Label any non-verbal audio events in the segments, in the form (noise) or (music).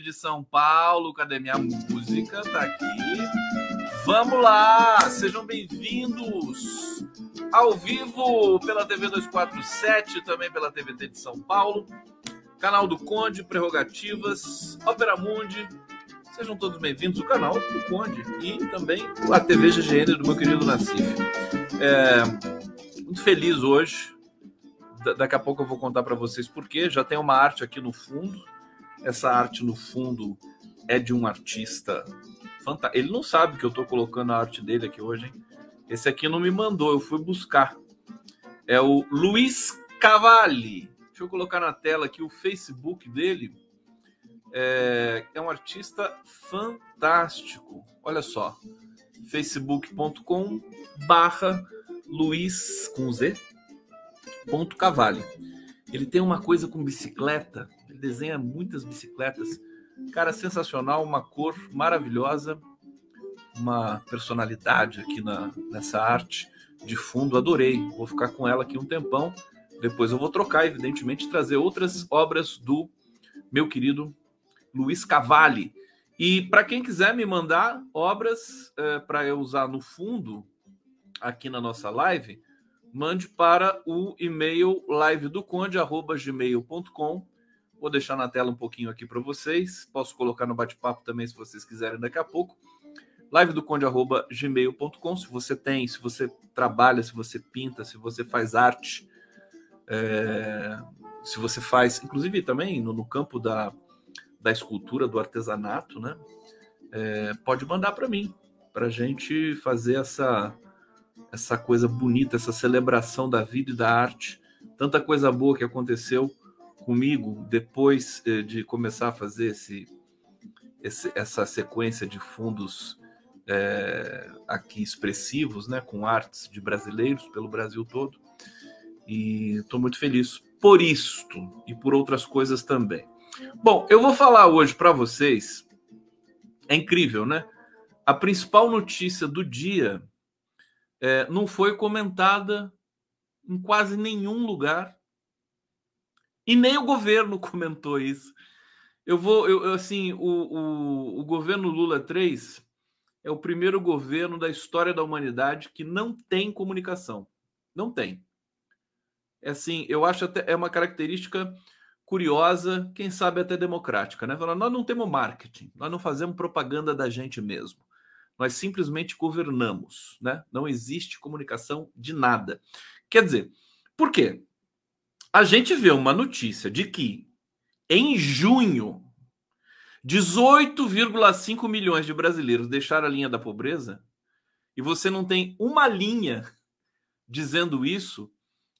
TVT de São Paulo. Cadê minha música? Tá aqui. Vamos lá, sejam bem-vindos ao vivo pela TV 247, também pela TVT de São Paulo, canal do Conde, Prerrogativas, Opera Mundi. Sejam todos bem-vindos, o canal do Conde e também a TV GGN do meu querido Nassif. É, muito feliz hoje daqui a pouco eu vou contar para vocês por quê. Já tem uma arte aqui no fundo. Essa arte no fundo é de um artista fantástico. Ele não sabe que eu estou colocando a arte dele aqui hoje, hein? Esse aqui não me mandou, eu fui buscar. É o Luiz Cavalli. Deixa eu colocar na tela aqui o Facebook dele. É, é um artista fantástico. Olha só. facebook.com barra Luiz com Z Ponto Cavalli. Ele tem uma coisa com bicicleta, desenha muitas bicicletas. Cara, sensacional, uma cor maravilhosa, uma personalidade aqui na, nessa arte de fundo. Adorei, vou ficar com ela aqui um tempão. Depois eu vou trocar, evidentemente, trazer outras obras do meu querido Luiz Cavalli. E para quem quiser me mandar obras é, para eu usar no fundo aqui na nossa live, mande para o e-mail livedoconde@gmail.com. Vou deixar na tela um pouquinho aqui para vocês. Posso colocar no bate-papo também se vocês quiserem daqui a pouco. livedoconde@gmail.com. Se você tem, se você trabalha, se você pinta, se você faz arte, é, se você faz, inclusive também no, no campo da, da escultura, do artesanato, né? É, pode mandar para mim, para a gente fazer essa essa coisa bonita, essa celebração da vida e da arte. Tanta coisa boa que aconteceu comigo depois eh, de começar a fazer esse, esse essa sequência de fundos é, aqui expressivos, né, com artes de brasileiros pelo Brasil todo. E estou muito feliz por isto e por outras coisas também. Bom, eu vou falar hoje para vocês. É incrível, né? A principal notícia do dia é, não foi comentada em quase nenhum lugar. E nem o governo (laughs) comentou isso. Eu vou, eu, assim, o, o, o governo Lula 3 é o primeiro governo da história da humanidade que não tem comunicação. Não tem. É assim, eu acho até é uma característica curiosa, quem sabe até democrática, né? nós não temos marketing, nós não fazemos propaganda da gente mesmo. Nós simplesmente governamos, né? Não existe comunicação de nada. Quer dizer, por quê? A gente vê uma notícia de que em junho 18,5 milhões de brasileiros deixaram a linha da pobreza e você não tem uma linha dizendo isso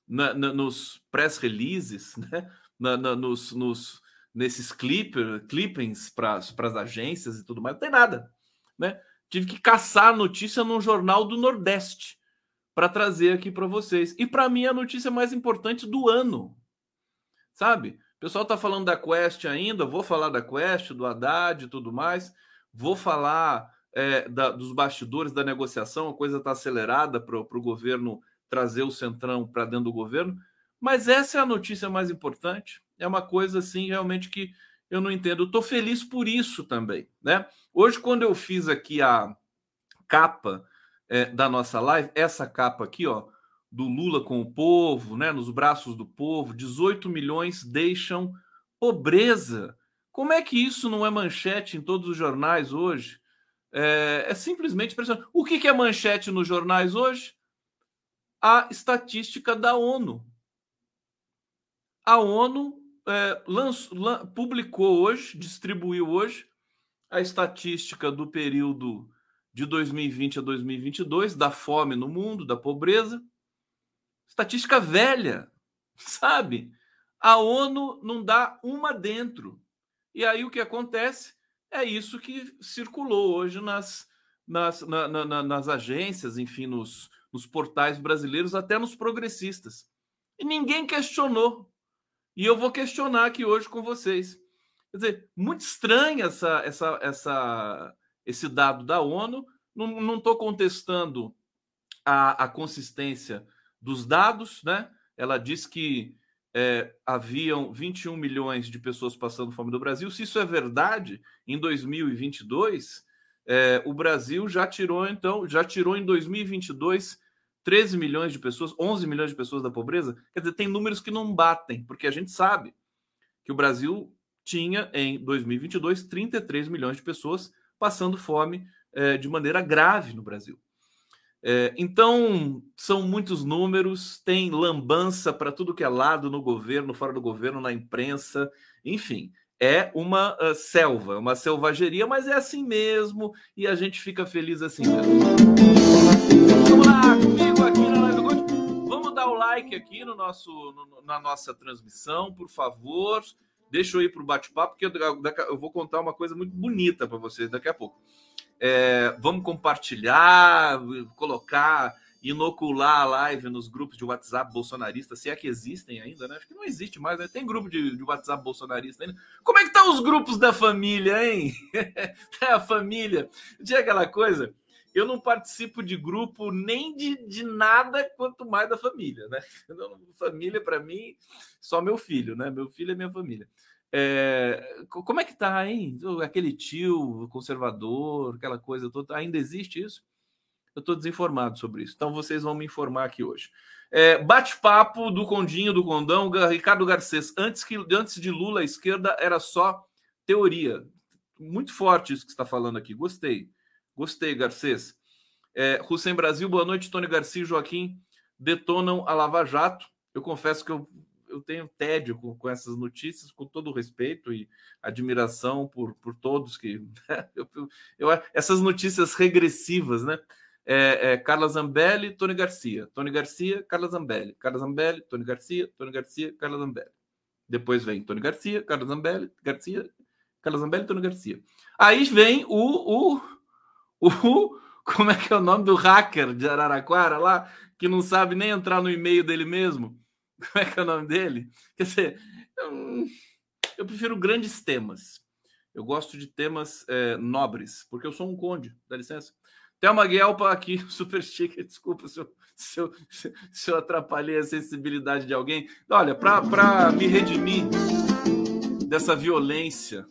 na, na, nos press releases, (laughs) né? Na, nos, nos, nesses clip, clippings para as agências e tudo mais, não tem nada, né? Tive que caçar a notícia num jornal do Nordeste para trazer aqui para vocês. E para mim a notícia mais importante do ano. Sabe? O pessoal está falando da Quest ainda, vou falar da Quest, do Haddad e tudo mais. Vou falar é, da, dos bastidores da negociação, a coisa está acelerada para o governo trazer o Centrão para dentro do governo. Mas essa é a notícia mais importante. É uma coisa assim realmente que eu não entendo. Estou feliz por isso também, né? Hoje, quando eu fiz aqui a capa é, da nossa live, essa capa aqui, ó, do Lula com o povo, né? Nos braços do povo, 18 milhões deixam pobreza. Como é que isso não é manchete em todos os jornais hoje? É, é simplesmente impressionante. O que, que é manchete nos jornais hoje? A estatística da ONU. A ONU é, lan, publicou hoje, distribuiu hoje, a estatística do período de 2020 a 2022 da fome no mundo, da pobreza. Estatística velha, (laughs) sabe? A ONU não dá uma dentro. E aí o que acontece é isso que circulou hoje nas, nas, na, na, nas agências, enfim, nos, nos portais brasileiros, até nos progressistas. E ninguém questionou. E eu vou questionar aqui hoje com vocês. Quer dizer, muito estranho essa, essa, essa, esse dado da ONU. Não estou contestando a, a consistência dos dados, né? Ela diz que é, haviam 21 milhões de pessoas passando fome no Brasil. Se isso é verdade, em 2022, é, o Brasil já tirou, então, já tirou em 2022 13 milhões de pessoas, 11 milhões de pessoas da pobreza. Quer dizer, tem números que não batem, porque a gente sabe que o Brasil tinha em 2022 33 milhões de pessoas passando fome é, de maneira grave no Brasil. É, então, são muitos números, tem lambança para tudo que é lado no governo, fora do governo, na imprensa, enfim. É uma uh, selva, uma selvageria, mas é assim mesmo e a gente fica feliz assim mesmo. Vamos lá comigo aqui na Live Vamos dar o like aqui no nosso, no, na nossa transmissão, por favor. Deixa eu ir para o bate-papo, porque eu, eu vou contar uma coisa muito bonita para vocês daqui a pouco. É, vamos compartilhar, colocar, inocular a live nos grupos de WhatsApp bolsonarista, se é que existem ainda, né? Acho que não existe mais, né? Tem grupo de, de WhatsApp bolsonarista ainda. Como é que estão tá os grupos da família, hein? é (laughs) a família. Tinha aquela coisa, eu não participo de grupo nem de, de nada, quanto mais da família, né? (laughs) Família, para mim, só meu filho, né? Meu filho é minha família. É, como é que tá, hein? Aquele tio conservador, aquela coisa toda, ainda existe isso? Eu estou desinformado sobre isso. Então vocês vão me informar aqui hoje. É, Bate-papo do Condinho, do Condão, Ricardo Garcês. Antes, que, antes de Lula, a esquerda era só teoria. Muito forte isso que está falando aqui. Gostei. Gostei, Garcês. É, Hussein Brasil, boa noite. Tony Garcia e Joaquim detonam a Lava Jato. Eu confesso que eu eu tenho tédio com, com, essas notícias, com todo o respeito e admiração por, por todos que. (laughs) Eu, eu, essas notícias regressivas, né? É, é, Carla Zambelli, Tony Garcia. Tony Garcia, Carla Zambelli. Carla Zambelli, Tony Garcia, Tony Garcia, Carla Zambelli. Depois vem Tony Garcia, Carla Zambelli, Garcia, Carla Zambelli, Tony Garcia. Aí vem o, o, (laughs) o. Como é que é o nome do hacker de Araraquara lá, que não sabe nem entrar no e-mail dele mesmo? (laughs) Como é que é o nome dele? Quer dizer, eu, eu prefiro grandes temas. Eu gosto de temas é, nobres, porque eu sou um conde, dá licença. Thelma Guelpa aqui, (laughs) super chique. Desculpa se eu, se eu, se eu atrapalhei a sensibilidade de alguém. Olha, para me redimir dessa violência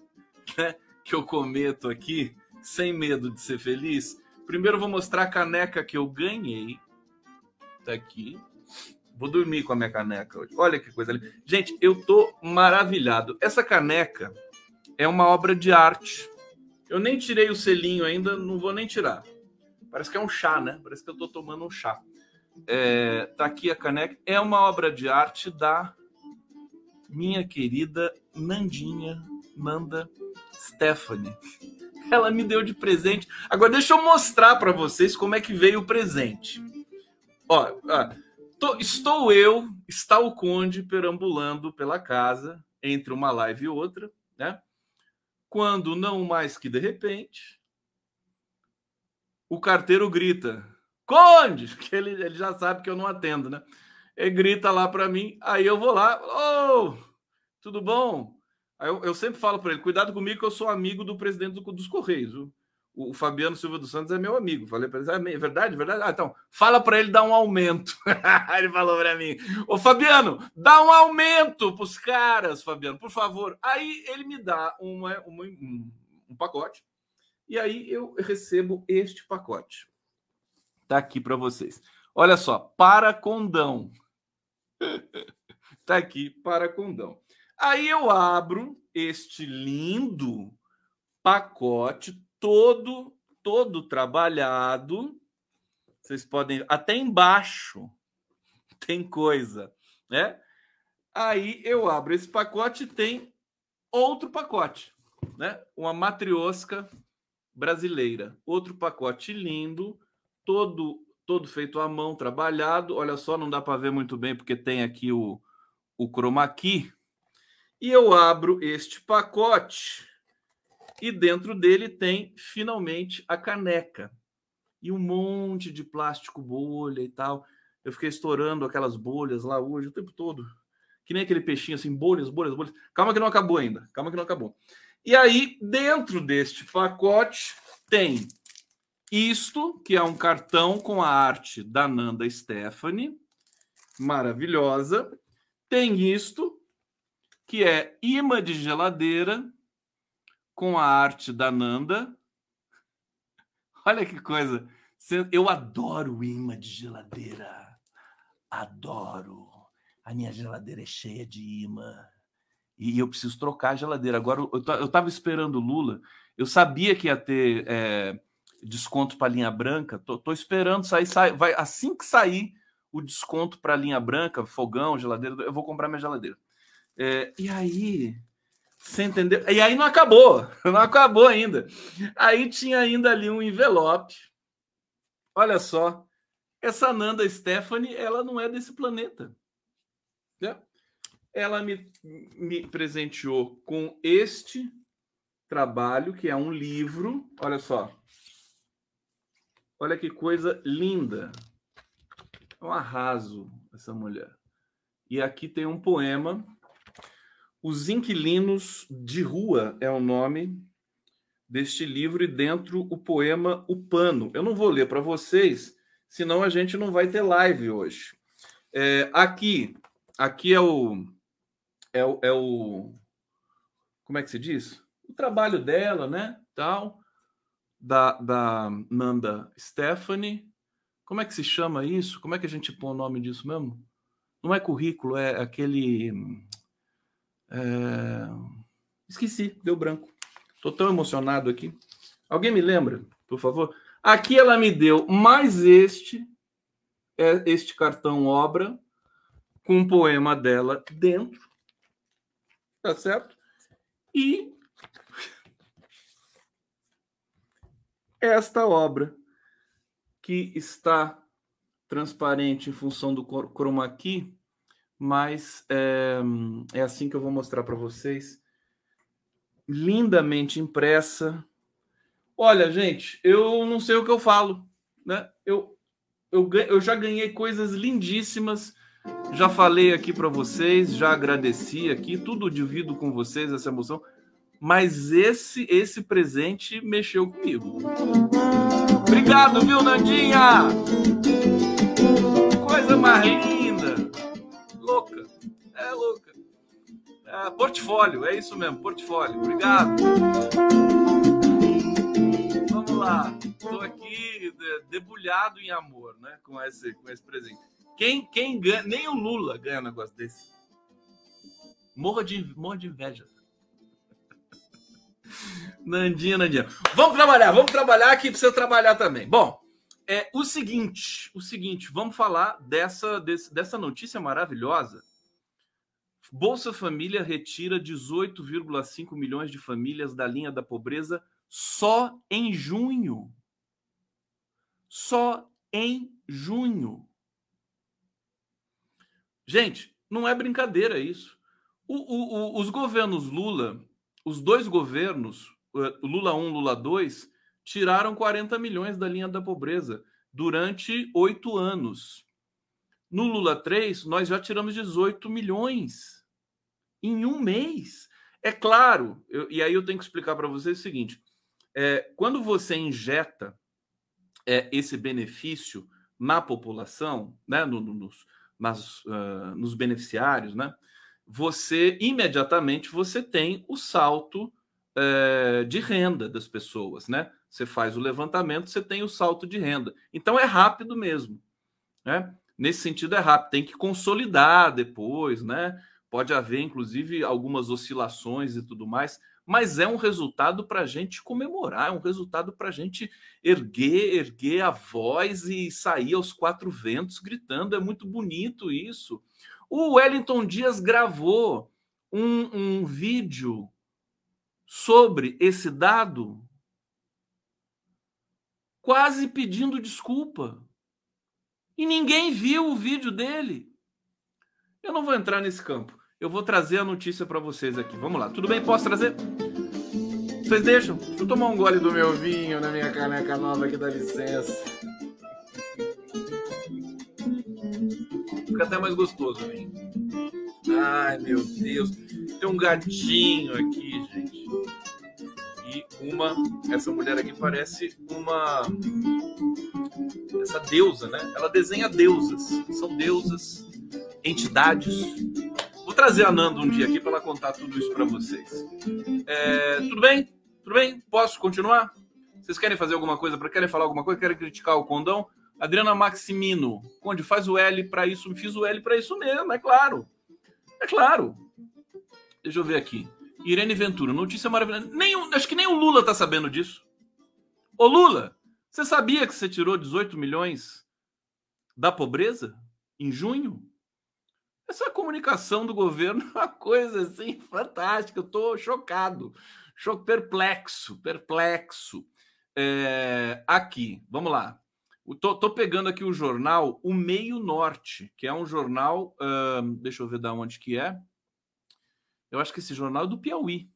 né, que eu cometo aqui, sem medo de ser feliz, primeiro vou mostrar a caneca que eu ganhei. Tá aqui. Vou dormir com a minha caneca hoje. Olha que coisa linda. Gente, eu tô maravilhado. Essa caneca é uma obra de arte. Eu nem tirei o selinho ainda, não vou nem tirar. Parece que é um chá, né? Parece que eu tô tomando um chá. É, tá aqui a caneca. É uma obra de arte da minha querida Nandinha Nanda Stephanie. (laughs) Ela me deu de presente. Agora deixa eu mostrar para vocês como é que veio o presente. Ó, ó Tô, estou eu, está o Conde perambulando pela casa, entre uma live e outra, né? Quando não mais que de repente, o carteiro grita: Conde! (laughs) Que ele, ele já sabe que eu não atendo, né? Ele grita lá para mim, aí eu vou lá, ô, oh, tudo bom? Eu, eu sempre falo para ele: cuidado comigo, que eu sou amigo do presidente do, dos Correios. Viu? o Fabiano Silva dos Santos é meu amigo. Falei para ele, ah, é verdade, verdade. Ah, então, fala para ele dar um aumento. (laughs) ele falou para mim, ô Fabiano, dá um aumento para os caras, Fabiano, por favor. Aí ele me dá uma, uma, um, um pacote e aí eu recebo este pacote. Tá aqui para vocês. Olha só, para condão. (laughs) tá aqui para condão. Aí eu abro este lindo pacote todo, todo trabalhado. Vocês podem até embaixo (laughs) tem coisa, né? Aí eu abro esse pacote tem outro pacote, né? Uma matriosca brasileira, outro pacote lindo, todo todo feito à mão, trabalhado. Olha só, não dá para ver muito bem porque tem aqui o o chroma key. E eu abro este pacote e dentro dele tem finalmente a caneca e um monte de plástico bolha e tal. Eu fiquei estourando aquelas bolhas lá hoje o tempo todo. Que nem aquele peixinho assim, bolhas, bolhas, bolhas. Calma que não acabou ainda. Calma que não acabou. E aí, dentro deste pacote, tem isto, que é um cartão com a arte da Nanda Stephanie, maravilhosa. tem isto, que é imã de geladeira com a arte da Nanda. (laughs) Olha que coisa. Eu adoro imã de geladeira. Adoro. A minha geladeira é cheia de imã. E eu preciso trocar a geladeira. Agora, eu estava esperando o Lula. Eu sabia que ia ter é, desconto para linha branca. Tô, tô esperando sair, sair. Vai, assim que sair o desconto para linha branca, fogão, geladeira, eu vou comprar minha geladeira. É, e aí, você entendeu? E aí não acabou, (laughs) não acabou ainda. Aí tinha ainda ali um envelope. Olha só, essa Nanda Stephanie, ela não é desse planeta. Né? Ela me, me presenteou com este trabalho, que é um livro. Olha só. Olha que coisa linda. É um arraso essa mulher. E aqui tem um poema. Os Inquilinos de Rua é o nome deste livro, e dentro o poema O Pano. Eu não vou ler para vocês, senão a gente não vai ter live hoje. É, aqui, aqui é o, é o, é o. Como é que se diz? O trabalho dela, né? Tal, da, da Nanda Stephanie. Como é que se chama isso? Como é que a gente põe o nome disso mesmo? Não é currículo, é aquele. É... Esqueci, deu branco. Estou tão emocionado aqui. Alguém me lembra, por favor? Aqui ela me deu mais este, é este cartão obra, com um poema dela dentro. Tá certo? E esta obra que está transparente em função do chroma key, mas é, é assim que eu vou mostrar para vocês. Lindamente impressa. Olha, gente, eu não sei o que eu falo, né? Eu, eu, eu já ganhei coisas lindíssimas, já falei aqui para vocês, já agradeci aqui, tudo divido com vocês essa emoção, mas esse esse presente mexeu comigo. Obrigado, viu, Nandinha? Coisa mais linda. É, portfólio, é isso mesmo, portfólio. Obrigado. Vamos lá. Estou aqui debulhado em amor, né? Com esse, com esse presente. Quem, quem ganha, nem o Lula ganha um negócio desse. Morra de, morra de inveja. (laughs) Nandinha, Nandinha. Vamos trabalhar, vamos trabalhar que precisa trabalhar também. Bom, é o seguinte, o seguinte, vamos falar dessa, desse, dessa notícia maravilhosa. Bolsa Família retira 18,5 milhões de famílias da linha da pobreza só em junho. Só em junho. Gente, não é brincadeira isso. O, o, o, os governos Lula os dois governos, Lula 1, Lula 2, tiraram 40 milhões da linha da pobreza durante oito anos. No Lula 3, nós já tiramos 18 milhões em um mês. É claro, eu, e aí eu tenho que explicar para vocês o seguinte: é, quando você injeta é, esse benefício na população, né, no, no, nos, nas, uh, nos beneficiários, né, você imediatamente você tem o salto é, de renda das pessoas, né? Você faz o levantamento, você tem o salto de renda. Então é rápido mesmo, né? Nesse sentido é rápido, tem que consolidar depois, né? Pode haver, inclusive, algumas oscilações e tudo mais, mas é um resultado para a gente comemorar, é um resultado para a gente erguer, erguer a voz e sair aos quatro ventos gritando. É muito bonito isso. O Wellington Dias gravou um, um vídeo sobre esse dado, quase pedindo desculpa. E ninguém viu o vídeo dele. Eu não vou entrar nesse campo. Eu vou trazer a notícia para vocês aqui. Vamos lá. Tudo bem? Posso trazer? Vocês deixam? Deixa eu tomar um gole do meu vinho na minha caneca nova aqui, dá licença. fica até mais gostoso, hein? Ai, meu Deus. Tem um gatinho aqui, gente. E uma. Essa mulher aqui parece uma. Essa deusa, né? Ela desenha deusas. São deusas, entidades trazer a Nanda um dia aqui para ela contar tudo isso para vocês. É, tudo bem? Tudo bem? Posso continuar? Vocês querem fazer alguma coisa? Para querem falar alguma coisa? Querem criticar o condão? Adriana Maximino, Conde, faz o L para isso. Fiz o L para isso mesmo, é claro. É claro. Deixa eu ver aqui. Irene Ventura, notícia maravilhosa. Nem, acho que nem o Lula tá sabendo disso. Ô Lula, você sabia que você tirou 18 milhões da pobreza em junho? Essa comunicação do governo é uma coisa assim fantástica. Eu estou chocado, choco, perplexo, perplexo. É, aqui, vamos lá. Tô, tô, pegando aqui o jornal O Meio Norte, que é um jornal. Deixa eu ver da onde que é. Eu acho que esse jornal é do Piauí.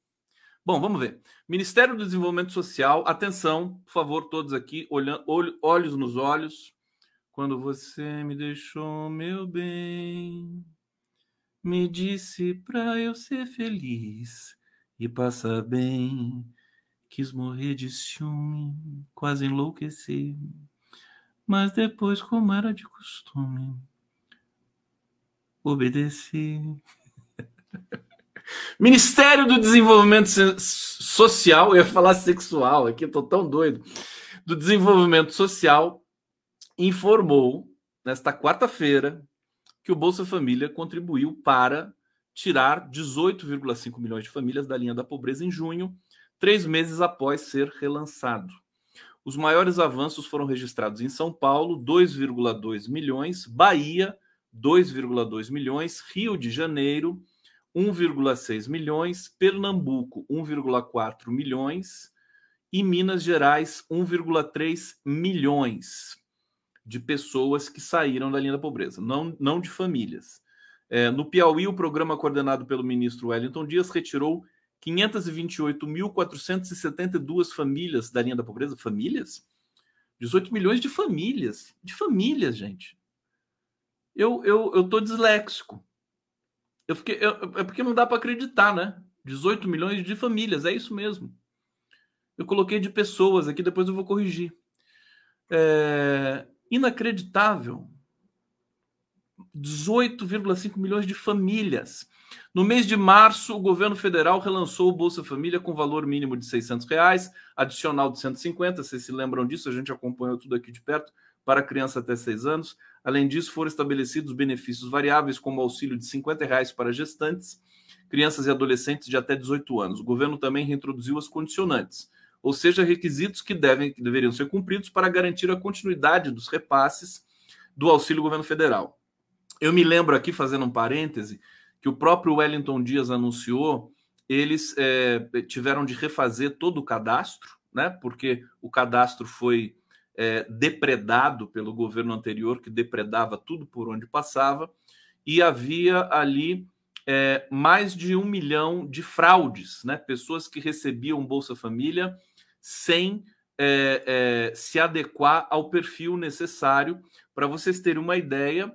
Bom, vamos ver. Ministério do Desenvolvimento Social, atenção, por favor, todos aqui, olhando, olho, olhos nos olhos. Quando você me deixou, meu bem, me disse pra eu ser feliz e passar bem. Quis morrer de ciúme, quase enlouquecer. Mas depois, como era de costume, obedeci. (laughs) Ministério do Desenvolvimento Social, eu ia falar sexual aqui, tô tão doido. Do Desenvolvimento Social informou nesta quarta-feira que o Bolsa Família contribuiu para tirar 18,5 milhões de famílias da linha da pobreza em junho, três meses após ser relançado. Os maiores avanços foram registrados em São Paulo, 2,2 milhões, Bahia, 2,2 milhões, Rio de Janeiro, 1,6 milhões, Pernambuco, 1,4 milhões e Minas Gerais, 1,3 milhões de pessoas que saíram da linha da pobreza, não, não de famílias. É, no Piauí, o programa coordenado pelo ministro Wellington Dias retirou 528.472 famílias da linha da pobreza. Famílias? 18 milhões de famílias. De famílias, gente. Eu, eu, eu tô disléxico. Eu fiquei, eu, é porque não dá para acreditar, né? 18 milhões de famílias, é isso mesmo. Eu coloquei de pessoas aqui, depois eu vou corrigir. É, inacreditável. 18,5 milhões de famílias. No mês de março, o governo federal relançou o Bolsa Família com valor mínimo de 600 reais, adicional de 150. Vocês se lembram disso? A gente acompanhou tudo aqui de perto para criança até 6 anos. Além disso, foram estabelecidos benefícios variáveis, como auxílio de 50 reais para gestantes, crianças e adolescentes de até 18 anos. O governo também reintroduziu as condicionantes ou seja, requisitos que, devem, que deveriam ser cumpridos para garantir a continuidade dos repasses do auxílio governo federal. Eu me lembro aqui, fazendo um parêntese, que o próprio Wellington Dias anunciou, eles é, tiveram de refazer todo o cadastro, né? Porque o cadastro foi é, depredado pelo governo anterior, que depredava tudo por onde passava, e havia ali é, mais de um milhão de fraudes, né? Pessoas que recebiam Bolsa Família sem é, é, se adequar ao perfil necessário. Para vocês terem uma ideia,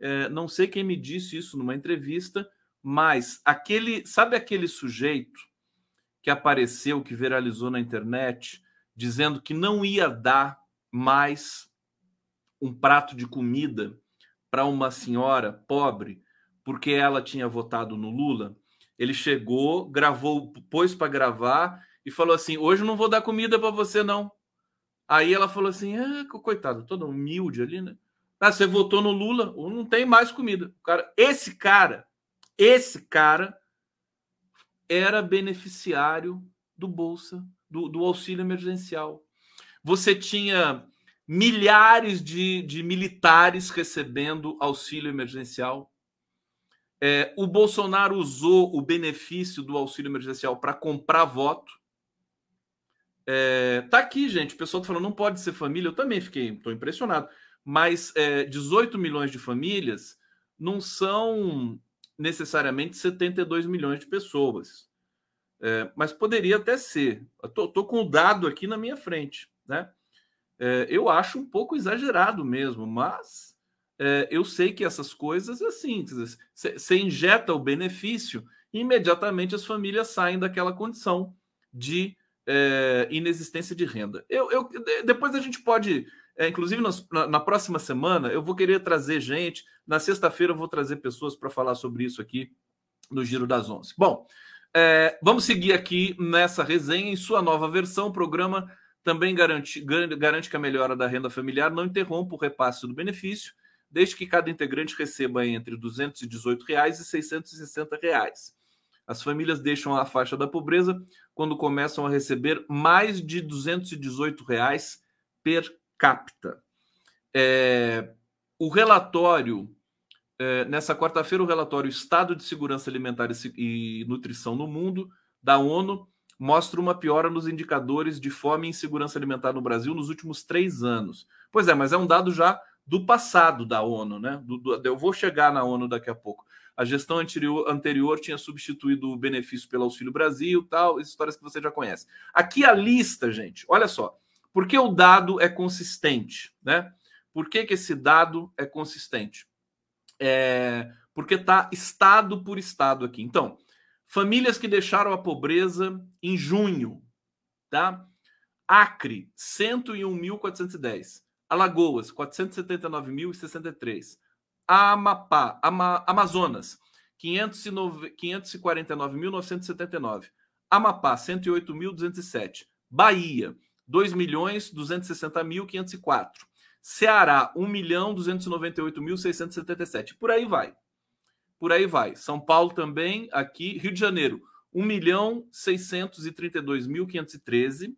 é, não sei quem me disse isso numa entrevista, mas aquele, sabe aquele sujeito que apareceu, que viralizou na internet, dizendo que não ia dar mais um prato de comida para uma senhora pobre porque ela tinha votado no Lula? Ele chegou, gravou, pôs para gravar e falou assim: Hoje não vou dar comida para você, não. Aí ela falou assim: ah, coitado, toda humilde ali, né? Ah, você votou no Lula, não tem mais comida. Cara, esse cara, esse cara era beneficiário do Bolsa, do, do auxílio emergencial. Você tinha milhares de, de militares recebendo auxílio emergencial. É, o Bolsonaro usou o benefício do auxílio emergencial para comprar voto. É, tá aqui, gente. O pessoal tá falando, não pode ser família. Eu também fiquei, estou impressionado. Mas é, 18 milhões de famílias não são necessariamente 72 milhões de pessoas. É, mas poderia até ser. Estou com o dado aqui na minha frente. Né? É, eu acho um pouco exagerado mesmo, mas é, eu sei que essas coisas, assim, você injeta o benefício e imediatamente as famílias saem daquela condição de é, inexistência de renda. Eu, eu, depois a gente pode, é, inclusive nas, na, na, próxima semana, eu vou querer trazer gente. Na sexta-feira eu vou trazer pessoas para falar sobre isso aqui no Giro das Onze. Bom, é, vamos seguir aqui nessa resenha. Em sua nova versão, o programa também garante, garante que a melhora da renda familiar não interrompa o repasse do benefício, desde que cada integrante receba entre 218 reais e 660 reais. As famílias deixam a faixa da pobreza quando começam a receber mais de 218 reais per capita. É, o relatório, é, nessa quarta-feira, o relatório Estado de Segurança Alimentar e Nutrição no Mundo, da ONU, mostra uma piora nos indicadores de fome e insegurança alimentar no Brasil nos últimos três anos. Pois é, mas é um dado já do passado da ONU, né? Do, do, eu vou chegar na ONU daqui a pouco. A gestão anterior, anterior tinha substituído o benefício pelo Auxílio Brasil, tal, histórias que você já conhece. Aqui a lista, gente, olha só. Porque o dado é consistente, né? Por que, que esse dado é consistente? É, porque está estado por estado aqui. Então, famílias que deixaram a pobreza em junho, tá? Acre, 101.410. Alagoas, 479.063. Amapá, Ama, Amazonas, 549.979. Amapá, 108.207. Bahia, 2.260.504. Ceará, 1.298.677. Por aí vai. Por aí vai. São Paulo também, aqui. Rio de Janeiro, 1.632.513.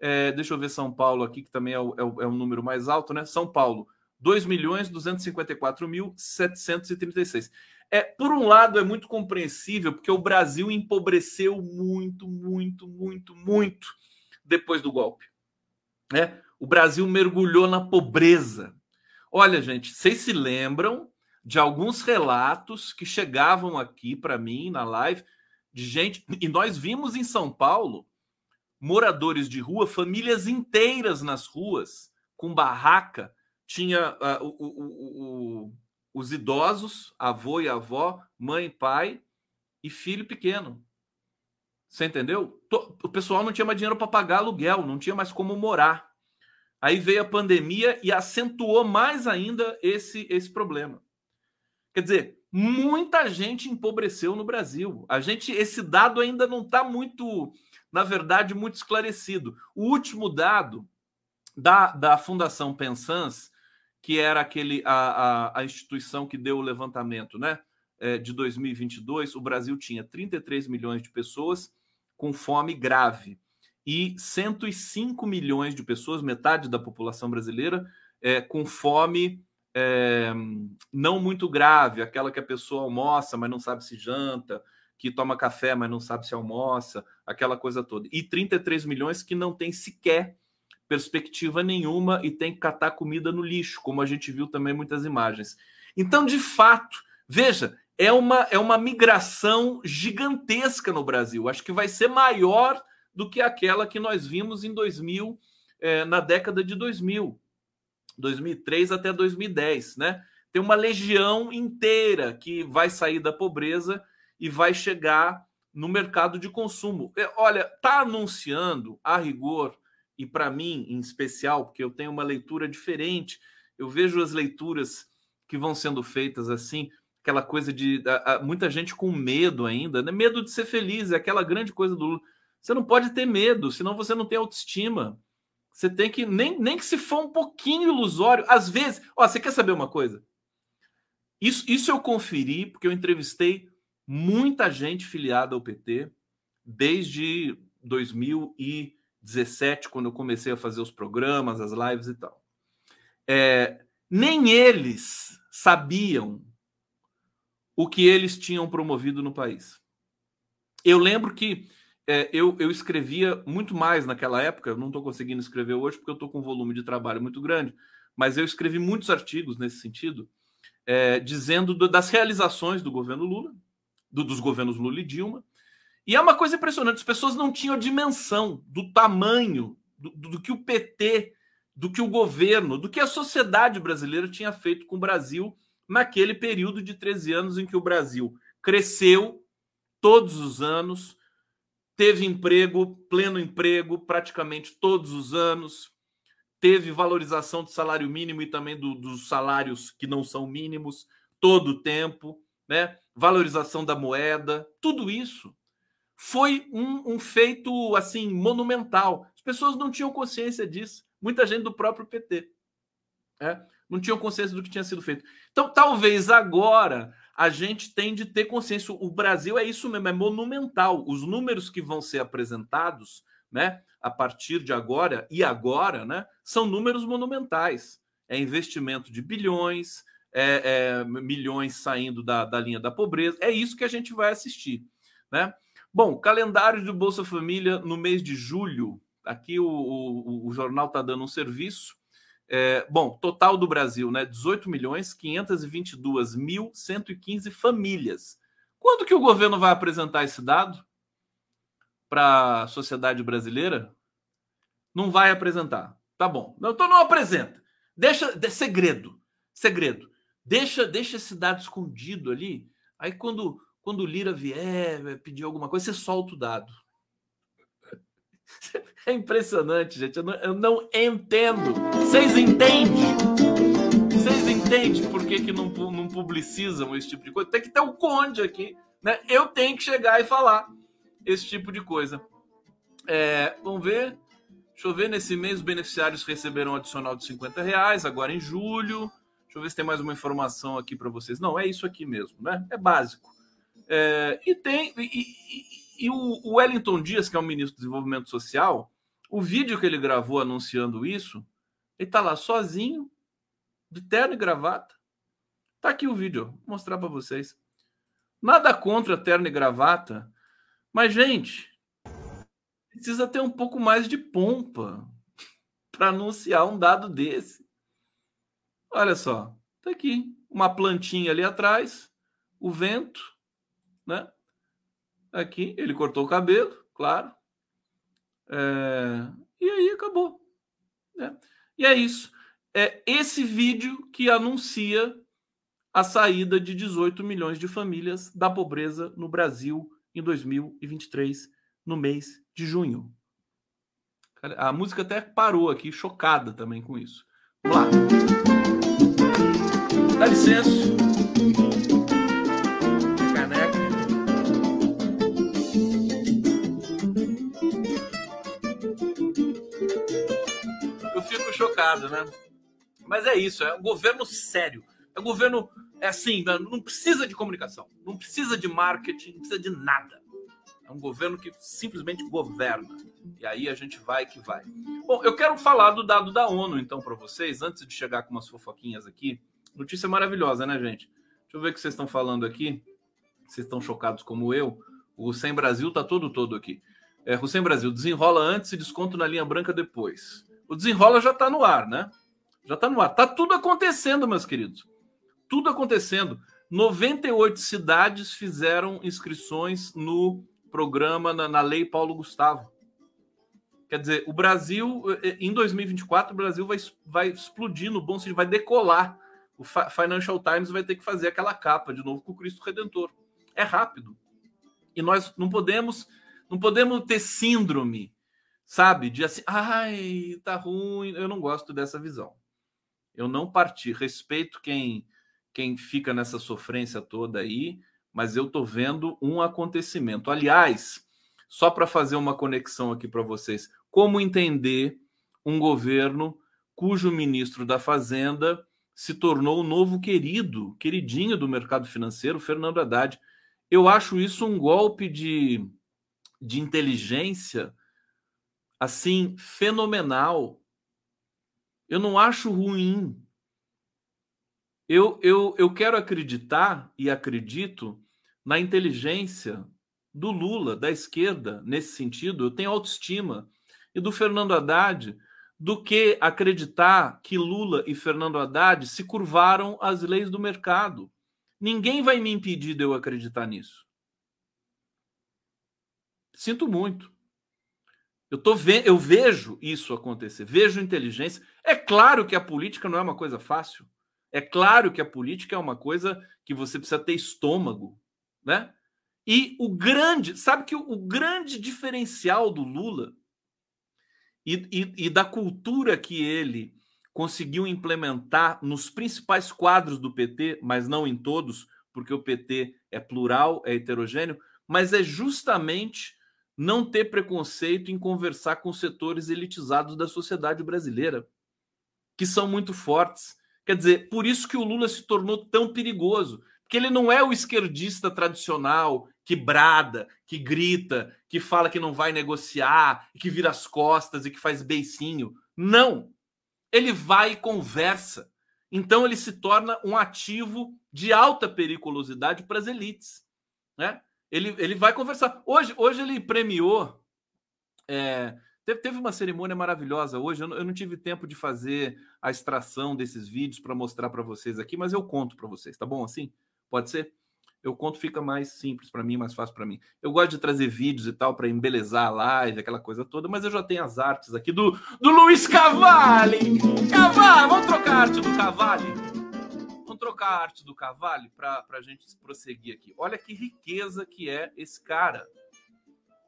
É, deixa eu ver São Paulo aqui, que também é o, é o, é o número mais alto, né? São Paulo, 2.254.736. É, por um lado, é muito compreensível, porque o Brasil empobreceu muito, muito, muito, muito depois do golpe. Né? O Brasil mergulhou na pobreza. Olha, gente, vocês se lembram de alguns relatos que chegavam aqui para mim na live de gente, e nós vimos em São Paulo moradores de rua, famílias inteiras nas ruas, com barraca, tinha uh, o, o, o, os idosos, avô e avó, mãe e pai, e filho pequeno. Você entendeu? O pessoal não tinha mais dinheiro para pagar aluguel, não tinha mais como morar. Aí veio a pandemia e acentuou mais ainda esse, esse problema. Quer dizer, muita gente empobreceu no Brasil. A gente, esse dado ainda não está muito, na verdade, muito esclarecido. O último dado da, da Fundação Pensans que era aquele a, a, a instituição que deu o levantamento né, é, de 2022, o Brasil tinha 33 milhões de pessoas com fome grave e 105 milhões de pessoas, metade da população brasileira, é, com fome é, não muito grave, aquela que a pessoa almoça, mas não sabe se janta, que toma café, mas não sabe se almoça, aquela coisa toda. E 33 milhões que não tem sequer perspectiva nenhuma e tem que catar comida no lixo, como a gente viu também muitas imagens. Então, de fato, veja, é uma, é uma migração gigantesca no Brasil. Acho que vai ser maior do que aquela que nós vimos em 2000, é, na década de 2000, 2003 até 2010, né? Tem uma legião inteira que vai sair da pobreza e vai chegar no mercado de consumo. É, olha, tá anunciando a rigor e para mim em especial, porque eu tenho uma leitura diferente, eu vejo as leituras que vão sendo feitas assim, aquela coisa de a, a, muita gente com medo ainda, né? Medo de ser feliz, é aquela grande coisa do Lula. Você não pode ter medo, senão você não tem autoestima. Você tem que, nem, nem que se for um pouquinho ilusório, às vezes. Ó, você quer saber uma coisa? Isso, isso eu conferi, porque eu entrevistei muita gente filiada ao PT desde 2000 e 17, quando eu comecei a fazer os programas, as lives e tal. É, nem eles sabiam o que eles tinham promovido no país. Eu lembro que é, eu, eu escrevia muito mais naquela época, eu não estou conseguindo escrever hoje porque eu estou com um volume de trabalho muito grande, mas eu escrevi muitos artigos nesse sentido, é, dizendo do, das realizações do governo Lula, do, dos governos Lula e Dilma, e é uma coisa impressionante, as pessoas não tinham a dimensão do tamanho do, do, que o PT, do que o governo, do que a sociedade brasileira tinha feito com o Brasil naquele período de 13 anos em que o Brasil cresceu todos os anos, teve emprego, pleno emprego, praticamente todos os anos, teve valorização do salário mínimo e também do, dos salários que não são mínimos todo o tempo, né? valorização da moeda, tudo isso foi um, um, feito assim monumental. As pessoas não tinham consciência disso. Muita gente do próprio PT é, não tinham consciência do que tinha sido feito. Então, talvez agora a gente tem de ter consciência. O Brasil é isso mesmo, é monumental. Os números que vão ser apresentados, né, a partir de agora e agora, né, são números monumentais. É investimento de bilhões, é, é, milhões saindo da, da linha da pobreza. É isso que a gente vai assistir, né? Bom, calendário do Bolsa Família no mês de julho. Aqui o, o, o jornal está dando um serviço. É, bom, total do Brasil, né? 18 milhões 522 mil 115 famílias. Quando que o governo vai apresentar esse dado para a sociedade brasileira? Não vai apresentar. Tá bom. Então não apresenta. Deixa de segredo. Segredo. Deixa, deixa esse dado escondido ali. Aí quando quando o Lira vier pedir alguma coisa, você solta o dado. (laughs) É impressionante, gente. Eu não, eu não entendo. Vocês entendem? Vocês entendem por que, que não, não publicizam esse tipo de coisa? Tem que ter um conde aqui. Né? Eu tenho que chegar e falar esse tipo de coisa. É, vamos ver. Deixa eu ver. Nesse mês, os beneficiários receberam um adicional de 50 reais, agora em julho. Deixa eu ver se tem mais uma informação aqui para vocês. Não, é isso aqui mesmo, né? É básico. É, e tem. E, e, e, o Wellington Dias, que é o ministro do Desenvolvimento Social, o vídeo que ele gravou anunciando isso, ele tá lá sozinho, de terno e gravata. Tá aqui o vídeo, vou mostrar para vocês. Nada contra terno e gravata, mas, gente, precisa ter um pouco mais de pompa (laughs) para anunciar um dado desse. Olha só, tá aqui, uma plantinha ali atrás, o vento, né? Aqui, ele cortou o cabelo, claro. É... E aí acabou. Né? E é isso. É esse vídeo que anuncia a saída de 18 milhões de famílias da pobreza no Brasil em 2023, no mês de junho. A música até parou aqui, chocada também com isso. Vamos lá. Dá licença. Chocado, né? Mas é isso, é um governo sério. É um governo, é assim, né? não precisa de comunicação, não precisa de marketing, não precisa de nada. É um governo que simplesmente governa. E aí a gente vai que vai. Bom, eu quero falar do dado da ONU, então, para vocês, antes de chegar com umas fofoquinhas aqui. Notícia maravilhosa, né, gente? Deixa eu ver o que vocês estão falando aqui. Vocês estão chocados como eu. O Sem Brasil tá todo todo aqui. É, o Sem Brasil desenrola antes e desconto na linha branca depois o desenrola já está no ar, né? Já está no ar. Está tudo acontecendo, meus queridos. Tudo acontecendo. 98 cidades fizeram inscrições no programa, na, na Lei Paulo Gustavo. Quer dizer, o Brasil, eh, em 2024, o Brasil vai, vai explodir no bom sentido, vai decolar. O Financial Times vai ter que fazer aquela capa de novo com o Cristo Redentor. É rápido. E nós não podemos, não podemos ter síndrome sabe? De assim, ai, tá ruim. Eu não gosto dessa visão. Eu não parti. Respeito quem quem fica nessa sofrência toda aí, mas eu tô vendo um acontecimento. Aliás, só para fazer uma conexão aqui para vocês, como entender um governo cujo ministro da Fazenda se tornou o novo querido, queridinho do mercado financeiro, Fernando Haddad. Eu acho isso um golpe de, de inteligência assim fenomenal. Eu não acho ruim. Eu, eu, eu quero acreditar e acredito na inteligência do Lula, da esquerda, nesse sentido. Eu tenho autoestima. E do Fernando Haddad, do que acreditar que Lula e Fernando Haddad se curvaram às leis do mercado. Ninguém vai me impedir de eu acreditar nisso. Sinto muito. Eu, tô ve eu vejo isso acontecer, vejo inteligência. É claro que a política não é uma coisa fácil. É claro que a política é uma coisa que você precisa ter estômago, né? E o grande, sabe que o, o grande diferencial do Lula e, e, e da cultura que ele conseguiu implementar nos principais quadros do PT, mas não em todos, porque o PT é plural, é heterogêneo, mas é justamente não ter preconceito em conversar com setores elitizados da sociedade brasileira, que são muito fortes. Quer dizer, por isso que o Lula se tornou tão perigoso, porque ele não é o esquerdista tradicional que brada, que grita, que fala que não vai negociar, que vira as costas e que faz beicinho. Não. Ele vai e conversa. Então ele se torna um ativo de alta periculosidade para as elites. Né? Ele, ele vai conversar. Hoje, hoje ele premiou. É, teve, teve uma cerimônia maravilhosa hoje. Eu não, eu não tive tempo de fazer a extração desses vídeos para mostrar para vocês aqui, mas eu conto para vocês, tá bom assim? Pode ser? Eu conto, fica mais simples para mim, mais fácil para mim. Eu gosto de trazer vídeos e tal para embelezar a live, aquela coisa toda, mas eu já tenho as artes aqui do, do Luiz Cavalli. Cavalli, vamos trocar a arte do Cavalli? Trocar a arte do Cavalli para a gente prosseguir aqui. Olha que riqueza que é esse cara.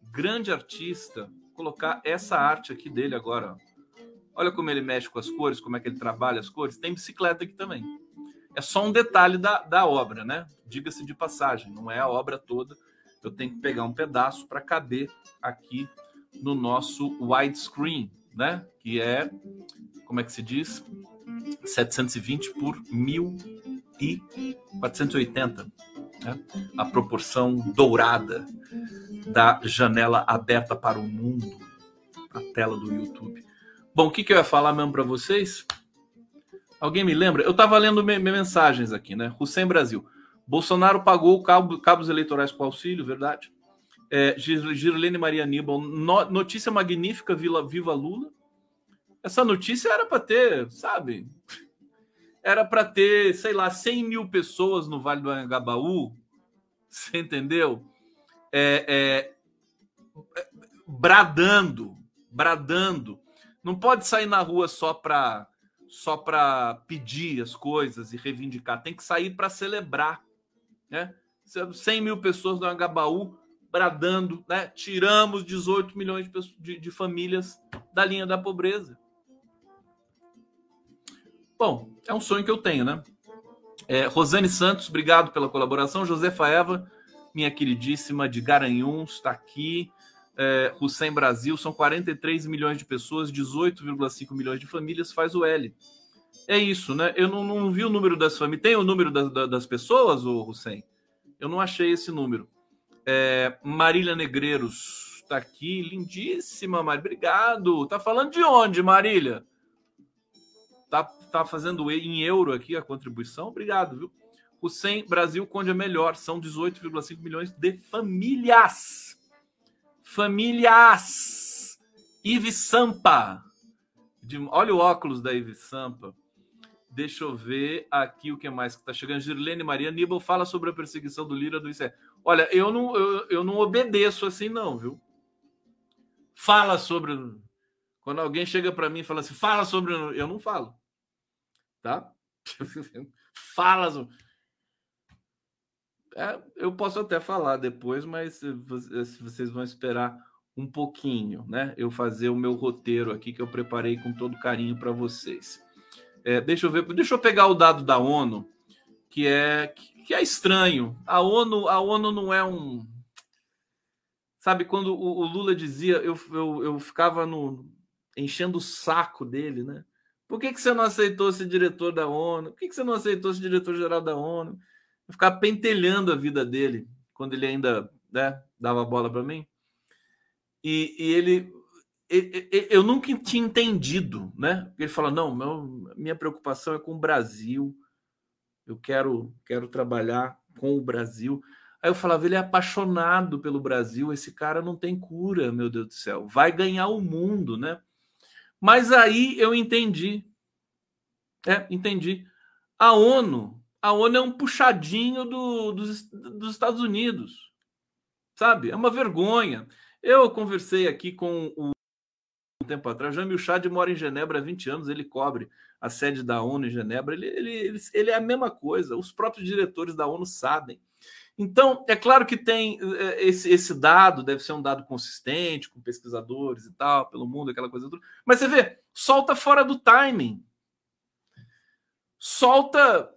Grande artista. Vou colocar essa arte aqui dele agora. Olha como ele mexe com as cores, como é que ele trabalha as cores. Tem bicicleta aqui também é só um detalhe da, da obra, né? Diga-se de passagem, não é a obra toda. Eu tenho que pegar um pedaço para caber aqui no nosso widescreen, né? Que é, como é que se diz? 720 por 1480. Né? A proporção dourada da janela aberta para o mundo, a tela do YouTube. Bom, o que, que eu ia falar mesmo para vocês? Alguém me lembra? Eu estava lendo me mensagens aqui, né? Hussein Brasil. Bolsonaro pagou cabo, cabos eleitorais com auxílio, verdade. É, Girlene Maria Aníbal, no, notícia magnífica, Vila, Viva Lula. Essa notícia era para ter, sabe? Era para ter, sei lá, 100 mil pessoas no Vale do Anhangabaú. Você entendeu? É, é, bradando, bradando. Não pode sair na rua só para só para pedir as coisas e reivindicar, tem que sair para celebrar. Né? 100 mil pessoas no Agabaú bradando, né? tiramos 18 milhões de, pessoas, de, de famílias da linha da pobreza. Bom, é um sonho que eu tenho, né? É, Rosane Santos, obrigado pela colaboração. Josefa Eva, minha queridíssima de Garanhuns, está aqui. É, Hussein Brasil, são 43 milhões de pessoas, 18,5 milhões de famílias, faz o L. É isso, né? Eu não, não vi o número das famílias. Tem o número das, das pessoas, o Hussein? Eu não achei esse número. É, Marília Negreiros está aqui, lindíssima, Marília. Obrigado. Tá falando de onde, Marília? Tá, tá fazendo em euro aqui a contribuição? Obrigado, viu? Hussein Brasil, Conde é melhor. São 18,5 milhões de famílias Famílias. Ive Sampa. De, olha o óculos da Ive Sampa. Deixa eu ver aqui o que mais que está chegando. Girlene Maria Nibel fala sobre a perseguição do Lira do ICE. Olha, eu não, eu, eu não obedeço assim, não, viu? Fala sobre. Quando alguém chega para mim e fala assim, fala sobre. Eu não falo. Tá? (laughs) fala. É, eu posso até falar depois, mas vocês vão esperar um pouquinho, né? Eu fazer o meu roteiro aqui que eu preparei com todo carinho para vocês. É, deixa eu ver, deixa eu pegar o dado da ONU, que é que é estranho. A ONU, a ONU não é um sabe quando o, o Lula dizia, eu, eu, eu ficava no enchendo o saco dele, né? Por que, que você não aceitou ser diretor da ONU? Por que, que você não aceitou ser diretor-geral da ONU? ficar pentelhando a vida dele quando ele ainda né, dava bola para mim. E, e ele, ele, eu nunca tinha entendido, né? Ele fala: não, meu, minha preocupação é com o Brasil. Eu quero, quero trabalhar com o Brasil. Aí eu falava, ele é apaixonado pelo Brasil, esse cara não tem cura, meu Deus do céu. Vai ganhar o mundo, né? Mas aí eu entendi. É, entendi. A ONU a ONU é um puxadinho do, dos, dos Estados Unidos, sabe? É uma vergonha. Eu conversei aqui com o um tempo atrás, Jamil Chad mora em Genebra há 20 anos, ele cobre a sede da ONU em Genebra, ele, ele, ele, ele, é a mesma coisa, os próprios diretores da ONU sabem. Então, é claro que tem eh, esse, esse dado, deve ser um dado consistente, com pesquisadores e tal, pelo mundo, aquela coisa toda. Mas você vê, solta fora do timing. Solta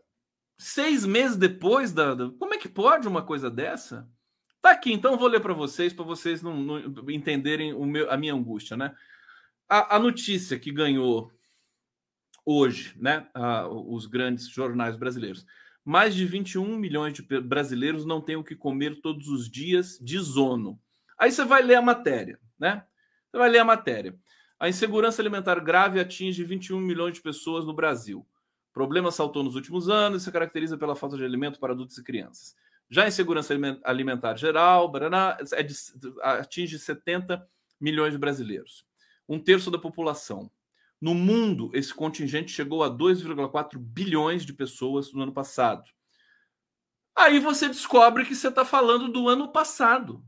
seis meses depois da, da, Como é que pode uma coisa dessa? Tá aqui, então vou ler para vocês, para vocês não, não, entenderem meu, a minha angústia, né? A, a notícia que ganhou hoje, né? A, os grandes jornais brasileiros. Mais de 21 milhões de brasileiros não têm o que comer todos os dias de zono. Aí você vai ler a matéria, né? Você vai ler a matéria. A insegurança alimentar grave atinge 21 milhões de pessoas no Brasil. O problema saltou nos últimos anos e se caracteriza pela falta de alimento para adultos e crianças. Já a insegurança alimentar geral Baraná, é de, atinge 70 milhões de brasileiros, um terço da população. No mundo, esse contingente chegou a 2,4 bilhões de pessoas no ano passado. Aí você descobre que você está falando do ano passado.